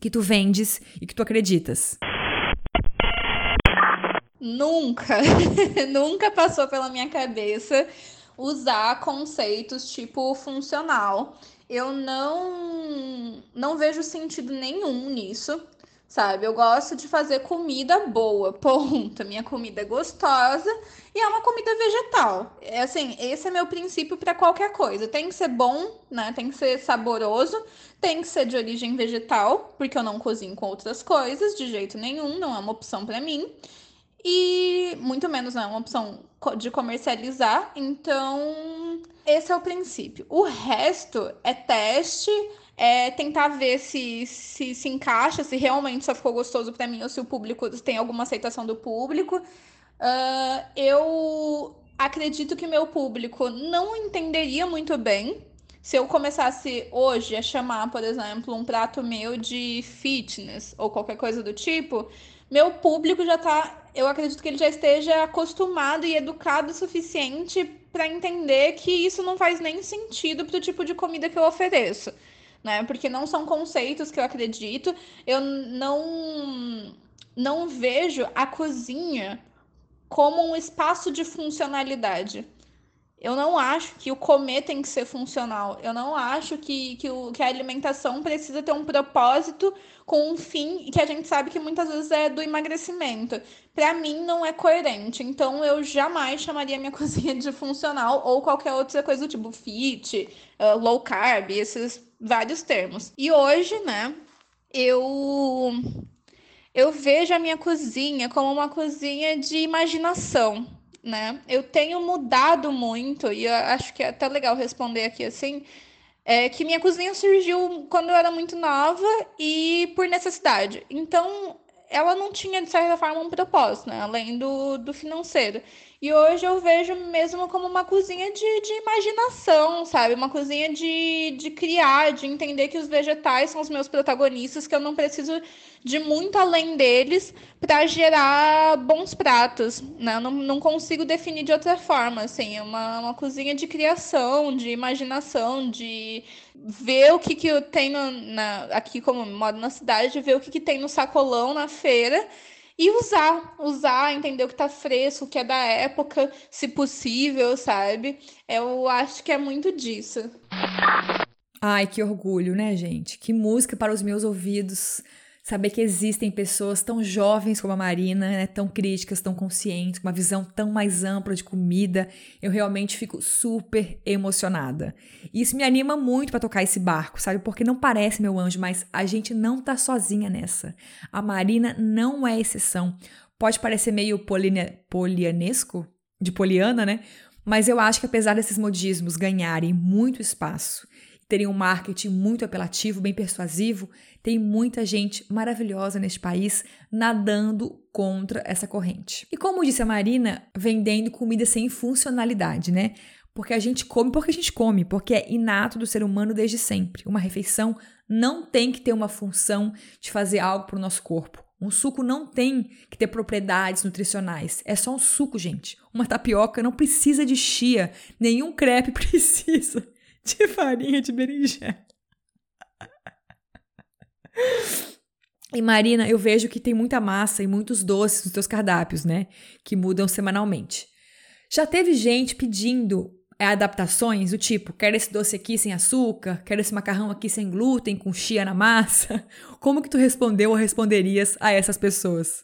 que tu vendes e que tu acreditas? Nunca, nunca passou pela minha cabeça usar conceitos tipo funcional. Eu não não vejo sentido nenhum nisso sabe? Eu gosto de fazer comida boa, ponto. Minha comida é gostosa e é uma comida vegetal. É assim, esse é meu princípio para qualquer coisa. Tem que ser bom, né? Tem que ser saboroso, tem que ser de origem vegetal, porque eu não cozinho com outras coisas de jeito nenhum, não é uma opção para mim. E muito menos não é uma opção de comercializar. Então, esse é o princípio. O resto é teste, é tentar ver se, se se encaixa, se realmente só ficou gostoso para mim ou se o público tem alguma aceitação do público. Uh, eu acredito que meu público não entenderia muito bem se eu começasse hoje a chamar, por exemplo, um prato meu de fitness ou qualquer coisa do tipo, meu público já tá, eu acredito que ele já esteja acostumado e educado o suficiente para entender que isso não faz nem sentido pro tipo de comida que eu ofereço né? Porque não são conceitos que eu acredito. Eu não não vejo a cozinha como um espaço de funcionalidade. Eu não acho que o comer tem que ser funcional. Eu não acho que, que, o, que a alimentação precisa ter um propósito com um fim que a gente sabe que muitas vezes é do emagrecimento. Para mim não é coerente. Então eu jamais chamaria minha cozinha de funcional ou qualquer outra coisa do tipo fit, uh, low carb, esses vários termos. E hoje, né, eu eu vejo a minha cozinha como uma cozinha de imaginação, né? Eu tenho mudado muito e acho que é até legal responder aqui assim, é que minha cozinha surgiu quando eu era muito nova e por necessidade. Então, ela não tinha, de certa forma, um propósito, né? Além do, do financeiro. E hoje eu vejo mesmo como uma cozinha de, de imaginação, sabe? Uma cozinha de, de criar, de entender que os vegetais são os meus protagonistas, que eu não preciso de muito além deles para gerar bons pratos, né? Não, não consigo definir de outra forma, assim, é uma, uma cozinha de criação, de imaginação, de ver o que, que eu tenho na, aqui como modo na cidade, ver o que, que tem no sacolão na feira e usar, usar, entender o que tá fresco, o que é da época, se possível, sabe? Eu acho que é muito disso. Ai, que orgulho, né, gente? Que música para os meus ouvidos saber que existem pessoas tão jovens como a Marina, né, tão críticas, tão conscientes, com uma visão tão mais ampla de comida, eu realmente fico super emocionada. E isso me anima muito para tocar esse barco, sabe? Porque não parece meu anjo, mas a gente não tá sozinha nessa. A Marina não é exceção. Pode parecer meio polianesco, de poliana, né? Mas eu acho que apesar desses modismos ganharem muito espaço terem um marketing muito apelativo, bem persuasivo, tem muita gente maravilhosa neste país nadando contra essa corrente. E como disse a Marina, vendendo comida sem funcionalidade, né? Porque a gente come porque a gente come, porque é inato do ser humano desde sempre. Uma refeição não tem que ter uma função de fazer algo para o nosso corpo. Um suco não tem que ter propriedades nutricionais. É só um suco, gente. Uma tapioca não precisa de chia. Nenhum crepe precisa de farinha de berinjela. E Marina, eu vejo que tem muita massa e muitos doces nos teus cardápios, né? Que mudam semanalmente. Já teve gente pedindo é, adaptações do tipo, quero esse doce aqui sem açúcar, quero esse macarrão aqui sem glúten, com chia na massa. Como que tu respondeu ou responderias a essas pessoas?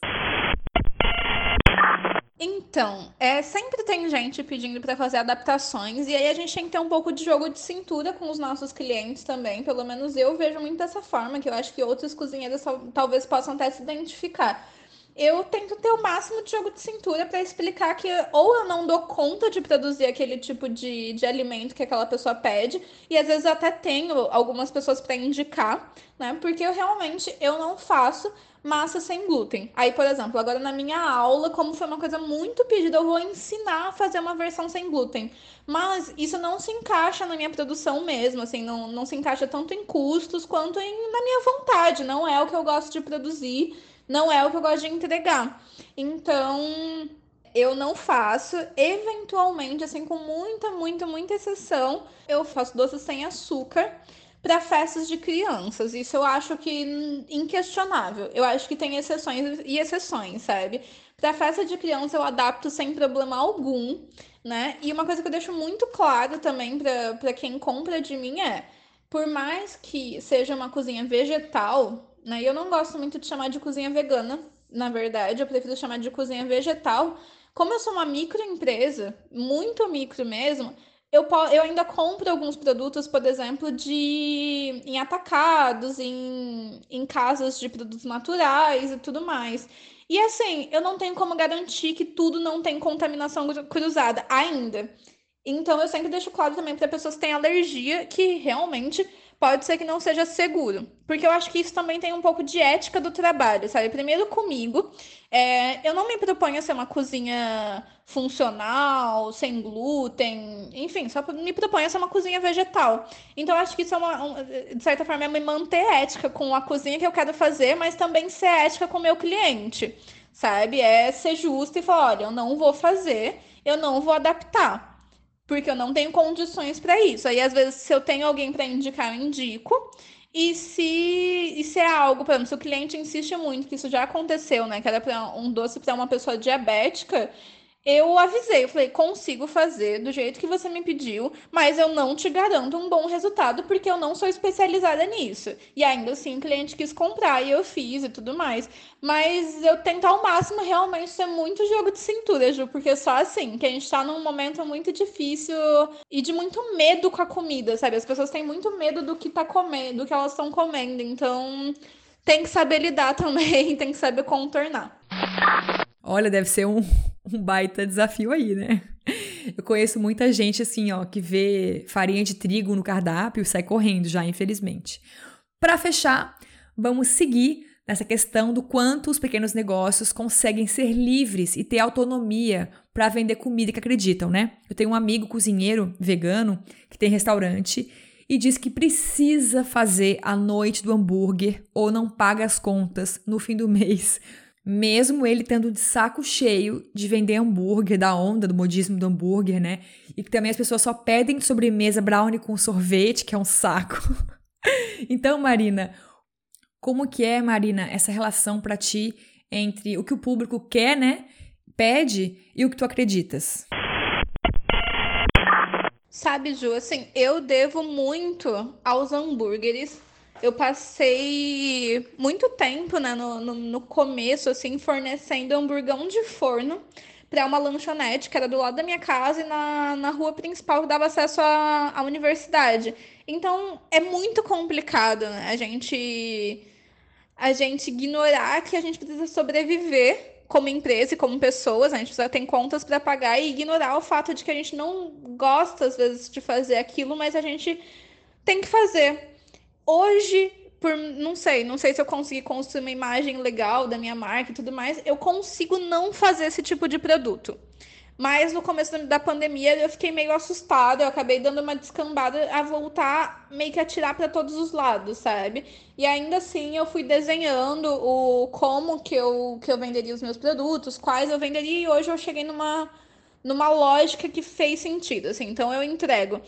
Então, é, sempre tem gente pedindo para fazer adaptações, e aí a gente tem que ter um pouco de jogo de cintura com os nossos clientes também. Pelo menos eu vejo muito dessa forma, que eu acho que outros cozinheiros talvez possam até se identificar eu tento ter o máximo de jogo de cintura para explicar que ou eu não dou conta de produzir aquele tipo de, de alimento que aquela pessoa pede, e às vezes até tenho algumas pessoas para indicar, né? Porque eu realmente eu não faço massa sem glúten. Aí, por exemplo, agora na minha aula, como foi uma coisa muito pedida, eu vou ensinar a fazer uma versão sem glúten. Mas isso não se encaixa na minha produção mesmo, assim, não, não se encaixa tanto em custos quanto em, na minha vontade. Não é o que eu gosto de produzir não é o que eu gosto de entregar. Então, eu não faço. Eventualmente, assim, com muita, muita, muita exceção, eu faço doces sem açúcar para festas de crianças. Isso eu acho que inquestionável. Eu acho que tem exceções e exceções, sabe? Para festa de criança eu adapto sem problema algum, né? E uma coisa que eu deixo muito claro também para quem compra de mim é por mais que seja uma cozinha vegetal, né? Eu não gosto muito de chamar de cozinha vegana, na verdade, eu prefiro chamar de cozinha vegetal. Como eu sou uma microempresa, muito micro mesmo, eu, eu ainda compro alguns produtos, por exemplo, de em atacados, em, em casas de produtos naturais e tudo mais. E assim, eu não tenho como garantir que tudo não tem contaminação cruzada ainda. Então eu sempre deixo claro também para pessoas que têm alergia que realmente pode ser que não seja seguro. Porque eu acho que isso também tem um pouco de ética do trabalho, sabe? Primeiro comigo, é, eu não me proponho a ser uma cozinha funcional, sem glúten, enfim, só me proponho a ser uma cozinha vegetal. Então, eu acho que isso é uma, um, de certa forma, é me manter ética com a cozinha que eu quero fazer, mas também ser ética com o meu cliente, sabe? É ser justo e falar, olha, eu não vou fazer, eu não vou adaptar porque eu não tenho condições para isso. Aí, às vezes, se eu tenho alguém para indicar, eu indico. E se, e se é algo, por exemplo, se o cliente insiste muito, que isso já aconteceu, né? Que era um doce para uma pessoa diabética, eu avisei, eu falei, consigo fazer do jeito que você me pediu, mas eu não te garanto um bom resultado porque eu não sou especializada nisso. E ainda assim o cliente quis comprar e eu fiz e tudo mais. Mas eu tento ao máximo realmente ser muito jogo de cintura, Ju, porque só assim, que a gente tá num momento muito difícil e de muito medo com a comida, sabe? As pessoas têm muito medo do que tá comendo, do que elas estão comendo. Então tem que saber lidar também, tem que saber contornar. Olha, deve ser um, um baita desafio aí, né? Eu conheço muita gente assim, ó, que vê farinha de trigo no cardápio e sai correndo já, infelizmente. Para fechar, vamos seguir nessa questão do quanto os pequenos negócios conseguem ser livres e ter autonomia para vender comida que acreditam, né? Eu tenho um amigo cozinheiro vegano que tem restaurante e diz que precisa fazer a noite do hambúrguer ou não paga as contas no fim do mês mesmo ele tendo de saco cheio de vender hambúrguer, da onda do modismo do hambúrguer, né? E que também as pessoas só pedem sobremesa brownie com sorvete, que é um saco. então, Marina, como que é, Marina, essa relação para ti entre o que o público quer, né, pede e o que tu acreditas? Sabe, Ju, assim, eu devo muito aos hambúrgueres eu passei muito tempo, né, no, no, no começo, assim, fornecendo hamburgão de forno para uma lanchonete que era do lado da minha casa e na, na rua principal que dava acesso à, à universidade. Então é muito complicado né? a gente a gente ignorar que a gente precisa sobreviver como empresa e como pessoas, a gente precisa ter contas para pagar e ignorar o fato de que a gente não gosta às vezes de fazer aquilo, mas a gente tem que fazer. Hoje, por não sei, não sei se eu consegui construir uma imagem legal da minha marca e tudo mais, eu consigo não fazer esse tipo de produto. Mas no começo da pandemia eu fiquei meio assustada, eu acabei dando uma descambada a voltar meio que atirar para todos os lados, sabe? E ainda assim eu fui desenhando o como que eu, que eu venderia os meus produtos, quais eu venderia, e hoje eu cheguei numa, numa lógica que fez sentido, assim. Então eu entrego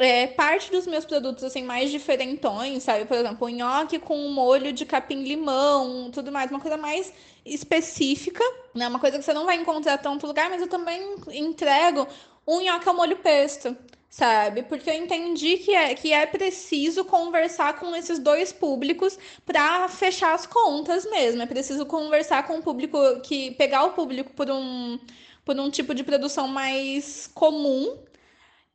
é, parte dos meus produtos assim mais diferentões, sabe? Por exemplo, um nhoque com um molho de capim-limão, tudo mais, uma coisa mais específica, né? Uma coisa que você não vai encontrar tanto lugar, mas eu também entrego um nhoque ao molho pesto, sabe? Porque eu entendi que é, que é preciso conversar com esses dois públicos para fechar as contas mesmo. É preciso conversar com o público que pegar o público por um por um tipo de produção mais comum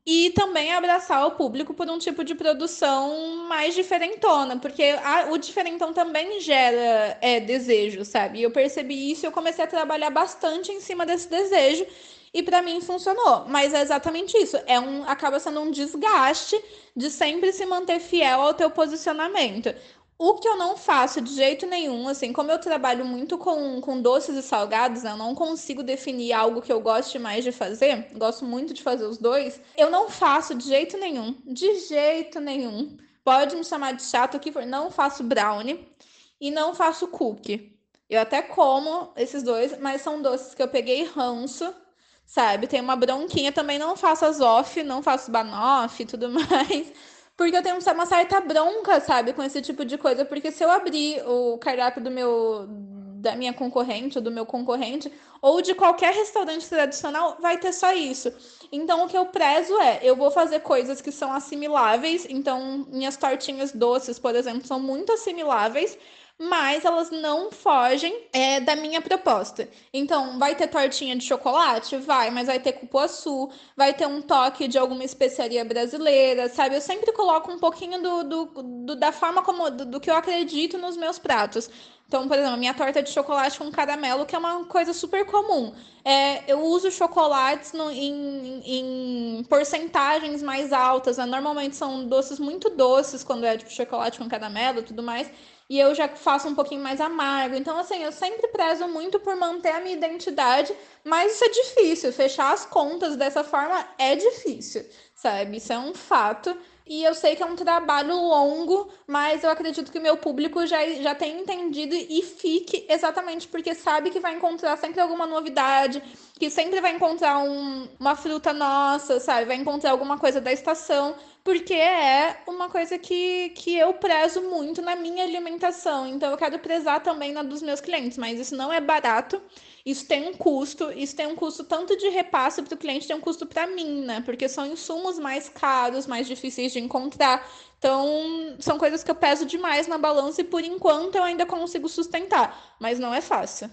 e também abraçar o público por um tipo de produção mais diferentona, porque a, o diferentão também gera é, desejo, sabe? E eu percebi isso e eu comecei a trabalhar bastante em cima desse desejo e para mim funcionou. Mas é exatamente isso, é um acaba sendo um desgaste de sempre se manter fiel ao teu posicionamento. O que eu não faço de jeito nenhum, assim, como eu trabalho muito com, com doces e salgados, né, eu não consigo definir algo que eu goste mais de fazer, gosto muito de fazer os dois, eu não faço de jeito nenhum, de jeito nenhum. Pode me chamar de chato for, não faço brownie e não faço cookie. Eu até como esses dois, mas são doces que eu peguei ranço, sabe? Tem uma bronquinha, também não faço as off, não faço banoffee e tudo mais. Porque eu tenho uma certa bronca, sabe, com esse tipo de coisa. Porque se eu abrir o cardápio do meu da minha concorrente ou do meu concorrente, ou de qualquer restaurante tradicional, vai ter só isso. Então, o que eu prezo é, eu vou fazer coisas que são assimiláveis. Então, minhas tortinhas doces, por exemplo, são muito assimiláveis, mas elas não fogem é, da minha proposta. Então, vai ter tortinha de chocolate? Vai, mas vai ter cupuaçu, vai ter um toque de alguma especiaria brasileira, sabe? Eu sempre coloco um pouquinho do, do, do da forma como do, do que eu acredito nos meus pratos. Então, por exemplo, minha torta de chocolate com caramelo, que é uma coisa super comum. É, eu uso chocolates no, em, em, porcentagens mais altas. Né? Normalmente são doces muito doces, quando é tipo chocolate com caramelo e tudo mais. E eu já faço um pouquinho mais amargo. Então, assim, eu sempre prezo muito por manter a minha identidade, mas isso é difícil. Fechar as contas dessa forma é difícil, sabe? Isso é um fato. E eu sei que é um trabalho longo, mas eu acredito que o meu público já, já tem entendido e fique exatamente porque sabe que vai encontrar sempre alguma novidade, que sempre vai encontrar um, uma fruta nossa, sabe? Vai encontrar alguma coisa da estação, porque é uma coisa que, que eu prezo muito na minha alimentação. Então eu quero prezar também na dos meus clientes, mas isso não é barato. Isso tem um custo, isso tem um custo tanto de repasse para o cliente, tem um custo para mim, né? Porque são insumos mais caros, mais difíceis de encontrar. Então, são coisas que eu peso demais na balança e por enquanto eu ainda consigo sustentar, mas não é fácil.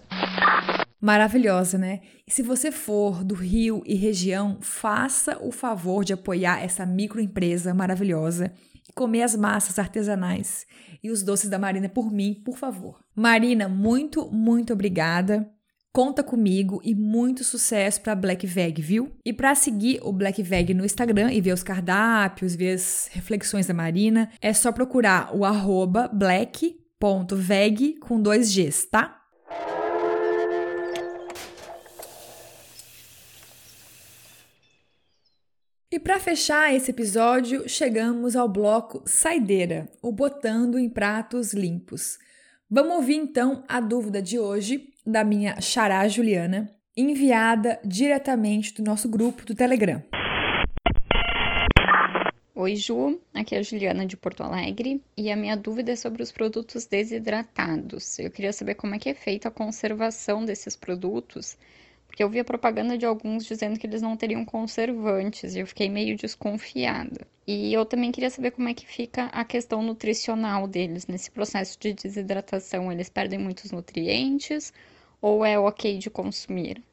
Maravilhosa, né? E se você for do Rio e região, faça o favor de apoiar essa microempresa maravilhosa e comer as massas artesanais e os doces da Marina por mim, por favor. Marina, muito, muito obrigada. Conta comigo e muito sucesso para Black Veg, viu? E para seguir o Black Veg no Instagram e ver os cardápios, ver as reflexões da Marina, é só procurar o arroba black.veg com dois Gs, tá? E para fechar esse episódio, chegamos ao bloco Saideira, o botando em pratos limpos. Vamos ouvir então a dúvida de hoje da minha xará Juliana, enviada diretamente do nosso grupo do Telegram. Oi, Ju, aqui é a Juliana de Porto Alegre e a minha dúvida é sobre os produtos desidratados. Eu queria saber como é que é feita a conservação desses produtos, porque eu vi a propaganda de alguns dizendo que eles não teriam conservantes e eu fiquei meio desconfiada. E eu também queria saber como é que fica a questão nutricional deles nesse processo de desidratação. Eles perdem muitos nutrientes ou é ok de consumir?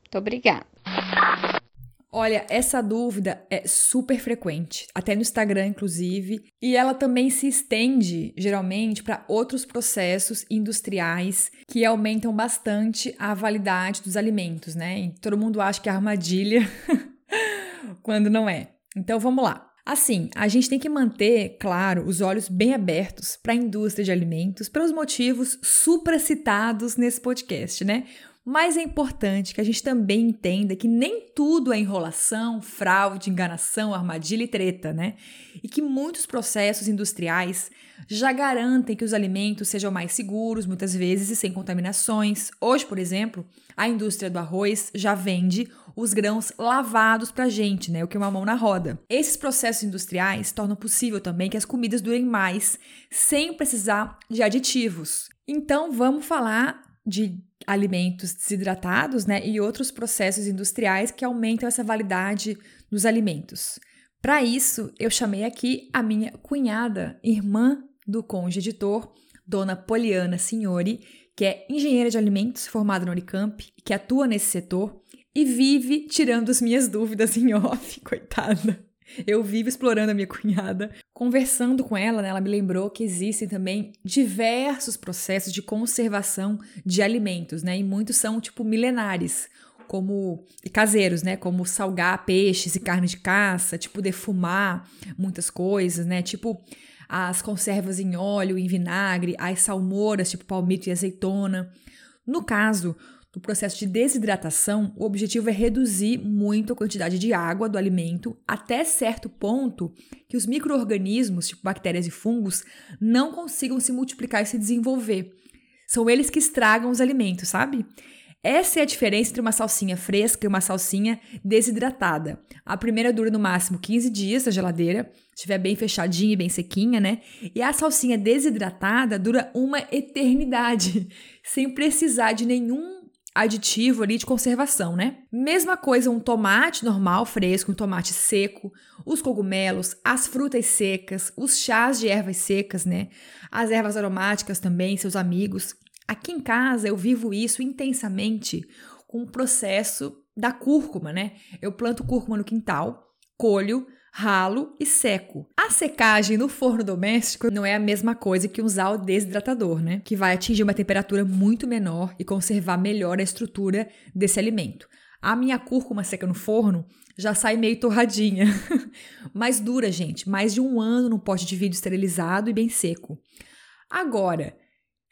Muito obrigada. Olha, essa dúvida é super frequente, até no Instagram, inclusive, e ela também se estende, geralmente, para outros processos industriais que aumentam bastante a validade dos alimentos, né? E todo mundo acha que é armadilha quando não é. Então vamos lá. Assim, a gente tem que manter, claro, os olhos bem abertos para a indústria de alimentos pelos motivos supracitados nesse podcast, né? Mas é importante que a gente também entenda que nem tudo é enrolação, fraude, enganação, armadilha e treta, né? E que muitos processos industriais já garantem que os alimentos sejam mais seguros, muitas vezes e sem contaminações. Hoje, por exemplo, a indústria do arroz já vende os grãos lavados para a gente, né? O que é uma mão na roda. Esses processos industriais tornam possível também que as comidas durem mais, sem precisar de aditivos. Então, vamos falar de alimentos desidratados, né? E outros processos industriais que aumentam essa validade dos alimentos. Para isso, eu chamei aqui a minha cunhada, irmã do conde editor, dona Poliana Signori, que é engenheira de alimentos formada no Unicamp, que atua nesse setor e vive tirando as minhas dúvidas em off, coitada. Eu vivo explorando a minha cunhada. Conversando com ela, né, ela me lembrou que existem também diversos processos de conservação de alimentos, né? E muitos são tipo milenares, como caseiros, né? Como salgar peixes e carne de caça, tipo defumar muitas coisas, né? Tipo as conservas em óleo, em vinagre, as salmouras, tipo palmito e azeitona. No caso no processo de desidratação, o objetivo é reduzir muito a quantidade de água do alimento até certo ponto que os micro-organismos, tipo bactérias e fungos, não consigam se multiplicar e se desenvolver. São eles que estragam os alimentos, sabe? Essa é a diferença entre uma salsinha fresca e uma salsinha desidratada. A primeira dura no máximo 15 dias na geladeira, estiver bem fechadinha e bem sequinha, né? E a salsinha desidratada dura uma eternidade, sem precisar de nenhum aditivo ali de conservação, né? Mesma coisa um tomate normal, fresco, um tomate seco, os cogumelos, as frutas secas, os chás de ervas secas, né? As ervas aromáticas também, seus amigos. Aqui em casa eu vivo isso intensamente com o processo da cúrcuma, né? Eu planto cúrcuma no quintal, colho, ralo e seco. A secagem no forno doméstico não é a mesma coisa que usar o desidratador, né? Que vai atingir uma temperatura muito menor e conservar melhor a estrutura desse alimento. A minha cúrcuma seca no forno já sai meio torradinha. Mas dura, gente, mais de um ano no pote de vidro esterilizado e bem seco. Agora,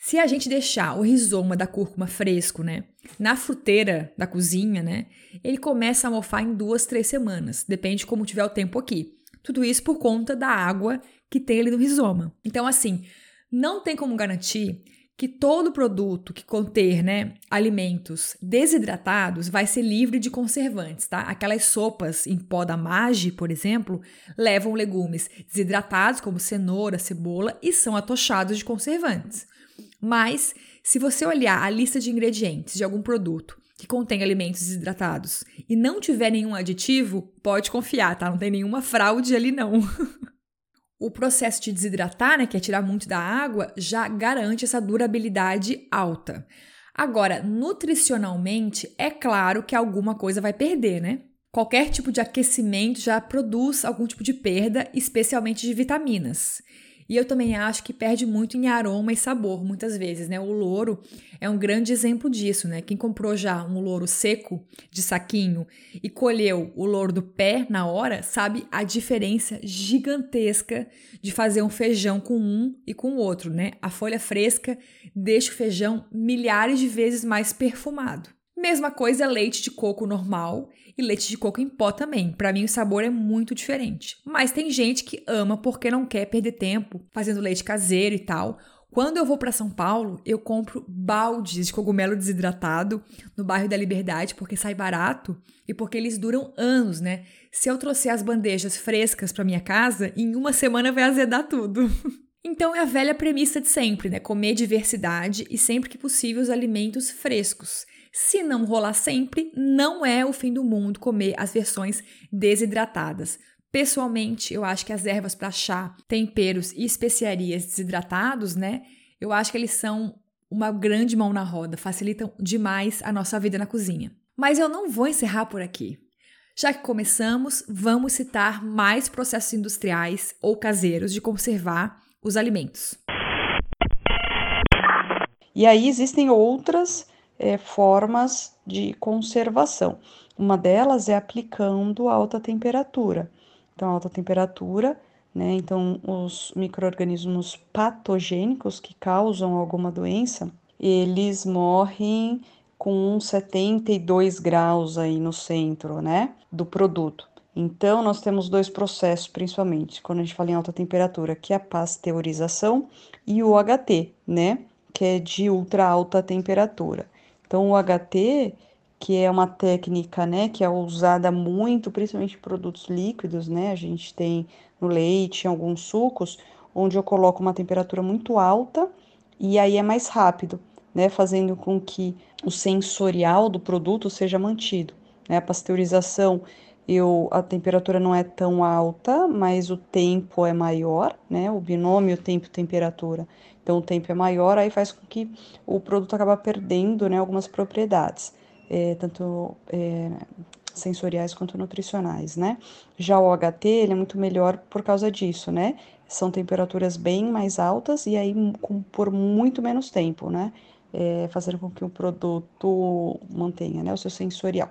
se a gente deixar o rizoma da cúrcuma fresco, né, na fruteira da cozinha, né, ele começa a mofar em duas, três semanas, depende de como tiver o tempo aqui. Tudo isso por conta da água que tem ali no rizoma. Então, assim, não tem como garantir que todo produto que conter, né, alimentos desidratados vai ser livre de conservantes, tá? Aquelas sopas em pó da Mage, por exemplo, levam legumes desidratados como cenoura, cebola e são atochados de conservantes. Mas, se você olhar a lista de ingredientes de algum produto que contém alimentos desidratados e não tiver nenhum aditivo, pode confiar, tá? Não tem nenhuma fraude ali não. o processo de desidratar, né, que é tirar muito da água, já garante essa durabilidade alta. Agora, nutricionalmente, é claro que alguma coisa vai perder, né? Qualquer tipo de aquecimento já produz algum tipo de perda, especialmente de vitaminas. E eu também acho que perde muito em aroma e sabor, muitas vezes, né? O louro é um grande exemplo disso, né? Quem comprou já um louro seco de saquinho e colheu o louro do pé na hora, sabe a diferença gigantesca de fazer um feijão com um e com o outro, né? A folha fresca deixa o feijão milhares de vezes mais perfumado. Mesma coisa leite de coco normal e leite de coco em pó também. Para mim o sabor é muito diferente. Mas tem gente que ama porque não quer perder tempo fazendo leite caseiro e tal. Quando eu vou para São Paulo, eu compro baldes de cogumelo desidratado no bairro da Liberdade porque sai barato e porque eles duram anos, né? Se eu trouxer as bandejas frescas para minha casa, em uma semana vai azedar tudo. Então é a velha premissa de sempre, né? Comer diversidade e sempre que possível os alimentos frescos. Se não rolar sempre, não é o fim do mundo comer as versões desidratadas. Pessoalmente, eu acho que as ervas para chá, temperos e especiarias desidratados, né? Eu acho que eles são uma grande mão na roda, facilitam demais a nossa vida na cozinha. Mas eu não vou encerrar por aqui. Já que começamos, vamos citar mais processos industriais ou caseiros de conservar os alimentos. E aí existem outras é, formas de conservação. Uma delas é aplicando alta temperatura. Então, alta temperatura, né? Então, os micro-organismos patogênicos que causam alguma doença, eles morrem com 72 graus aí no centro, né? Do produto. Então, nós temos dois processos, principalmente, quando a gente fala em alta temperatura, que é a pasteurização e o HT, né? Que é de ultra alta temperatura. Então, o HT, que é uma técnica, né, que é usada muito, principalmente em produtos líquidos, né, a gente tem no leite, em alguns sucos, onde eu coloco uma temperatura muito alta e aí é mais rápido, né, fazendo com que o sensorial do produto seja mantido. Né? A pasteurização, eu, a temperatura não é tão alta, mas o tempo é maior, né, o binômio tempo-temperatura então o tempo é maior, aí faz com que o produto acaba perdendo né, algumas propriedades, é, tanto é, sensoriais quanto nutricionais, né? Já o HT, ele é muito melhor por causa disso, né? São temperaturas bem mais altas e aí com, por muito menos tempo, né? É, fazendo com que o produto mantenha né, o seu sensorial.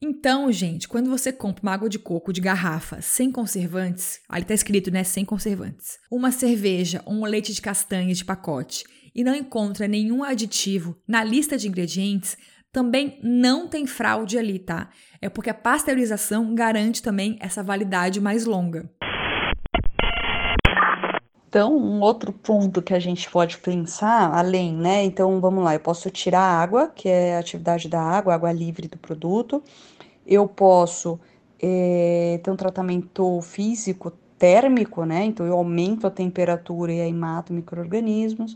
Então, gente, quando você compra uma água de coco de garrafa sem conservantes, ali tá escrito, né, sem conservantes, uma cerveja ou um leite de castanha de pacote e não encontra nenhum aditivo na lista de ingredientes, também não tem fraude ali, tá? É porque a pasteurização garante também essa validade mais longa. Então, um outro ponto que a gente pode pensar, além, né? Então, vamos lá, eu posso tirar a água, que é a atividade da água, água livre do produto. Eu posso é, ter um tratamento físico térmico, né? Então, eu aumento a temperatura e aí mato micro-organismos.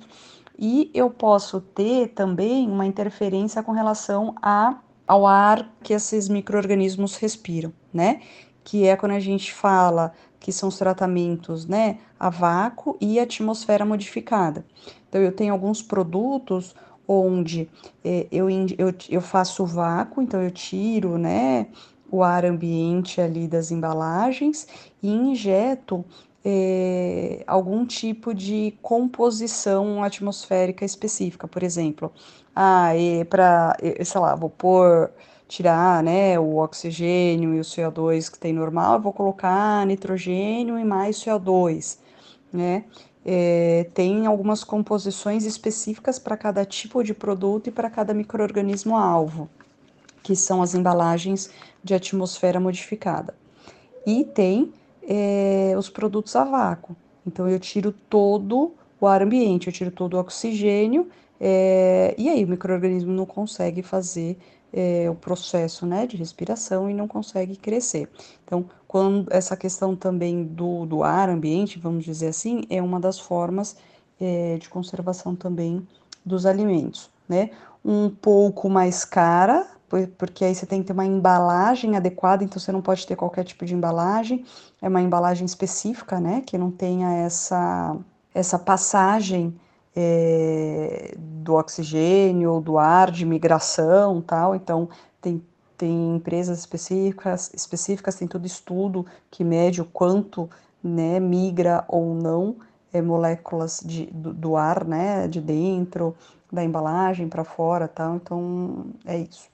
E eu posso ter também uma interferência com relação a, ao ar que esses micro-organismos respiram, né? Que é quando a gente fala que são os tratamentos né, a vácuo e atmosfera modificada. Então, eu tenho alguns produtos onde é, eu, eu, eu faço vácuo, então eu tiro né, o ar ambiente ali das embalagens e injeto é, algum tipo de composição atmosférica específica, por exemplo, ah, para, sei lá, vou pôr tirar né, o oxigênio e o CO2 que tem normal, eu vou colocar nitrogênio e mais CO2, né? É, tem algumas composições específicas para cada tipo de produto e para cada microorganismo alvo, que são as embalagens de atmosfera modificada. E tem é, os produtos a vácuo. Então eu tiro todo o ar ambiente, eu tiro todo o oxigênio, é, e aí o microorganismo não consegue fazer é, o processo né, de respiração e não consegue crescer. Então, quando essa questão também do, do ar ambiente, vamos dizer assim, é uma das formas é, de conservação também dos alimentos, né? Um pouco mais cara, porque aí você tem que ter uma embalagem adequada, então você não pode ter qualquer tipo de embalagem, é uma embalagem específica, né? Que não tenha essa, essa passagem é, do oxigênio ou do ar de migração tal. Então, tem, tem empresas específicas, específicas, tem todo estudo que mede o quanto né, migra ou não é, moléculas de, do, do, ar, né, de dentro, da embalagem para fora tal. Então, é isso.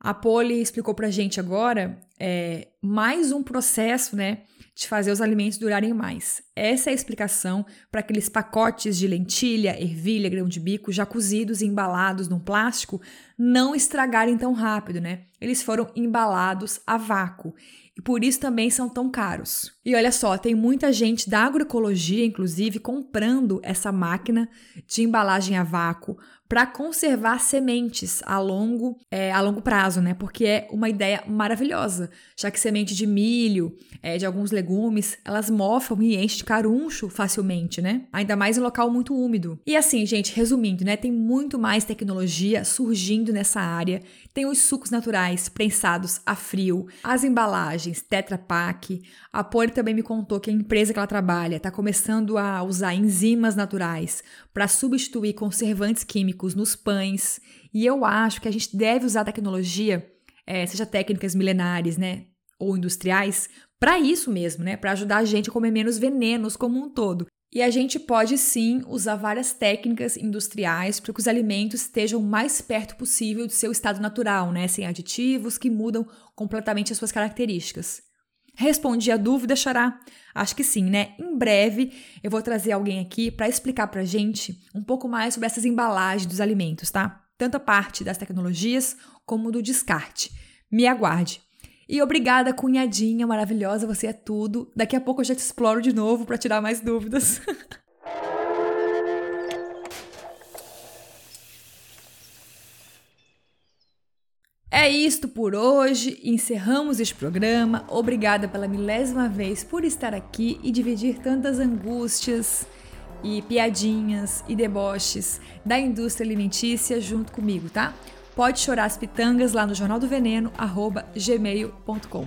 A Poli explicou para gente agora é, mais um processo, né, de fazer os alimentos durarem mais. Essa é a explicação para aqueles pacotes de lentilha, ervilha, grão de bico já cozidos e embalados num plástico não estragarem tão rápido, né? Eles foram embalados a vácuo e por isso também são tão caros. E olha só, tem muita gente da agroecologia, inclusive, comprando essa máquina de embalagem a vácuo para conservar sementes a longo, é, a longo prazo, né? Porque é uma ideia maravilhosa, já que semente de milho, é, de alguns legumes, elas mofam e enchem de caruncho facilmente, né? Ainda mais em local muito úmido. E assim, gente, resumindo, né? Tem muito mais tecnologia surgindo nessa área. Tem os sucos naturais prensados a frio, as embalagens Tetra Pak. A também me contou que a empresa que ela trabalha está começando a usar enzimas naturais para substituir conservantes químicos nos pães. E eu acho que a gente deve usar a tecnologia, é, seja técnicas milenares, né? Ou industriais, para isso mesmo, né? Para ajudar a gente a comer menos venenos como um todo. E a gente pode sim usar várias técnicas industriais para que os alimentos estejam o mais perto possível do seu estado natural, né? Sem aditivos que mudam completamente as suas características. Respondi a dúvida, Xará? Acho que sim, né? Em breve eu vou trazer alguém aqui para explicar para gente um pouco mais sobre essas embalagens dos alimentos, tá? Tanto a parte das tecnologias como do descarte. Me aguarde. E obrigada, cunhadinha maravilhosa, você é tudo. Daqui a pouco eu já te exploro de novo para tirar mais dúvidas. É isto por hoje, encerramos este programa. Obrigada pela milésima vez por estar aqui e dividir tantas angústias e piadinhas e deboches da indústria alimentícia junto comigo, tá? Pode chorar as pitangas lá no Jornal do Veneno, arroba gmail.com.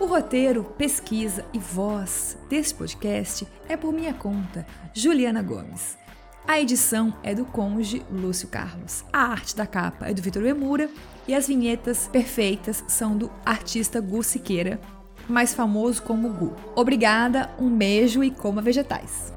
O roteiro, pesquisa e voz desse podcast é por minha conta, Juliana Gomes. A edição é do conge Lúcio Carlos. A arte da capa é do Vitor Emura e as vinhetas perfeitas são do artista Gu Siqueira, mais famoso como Gu. Obrigada, um beijo e coma vegetais.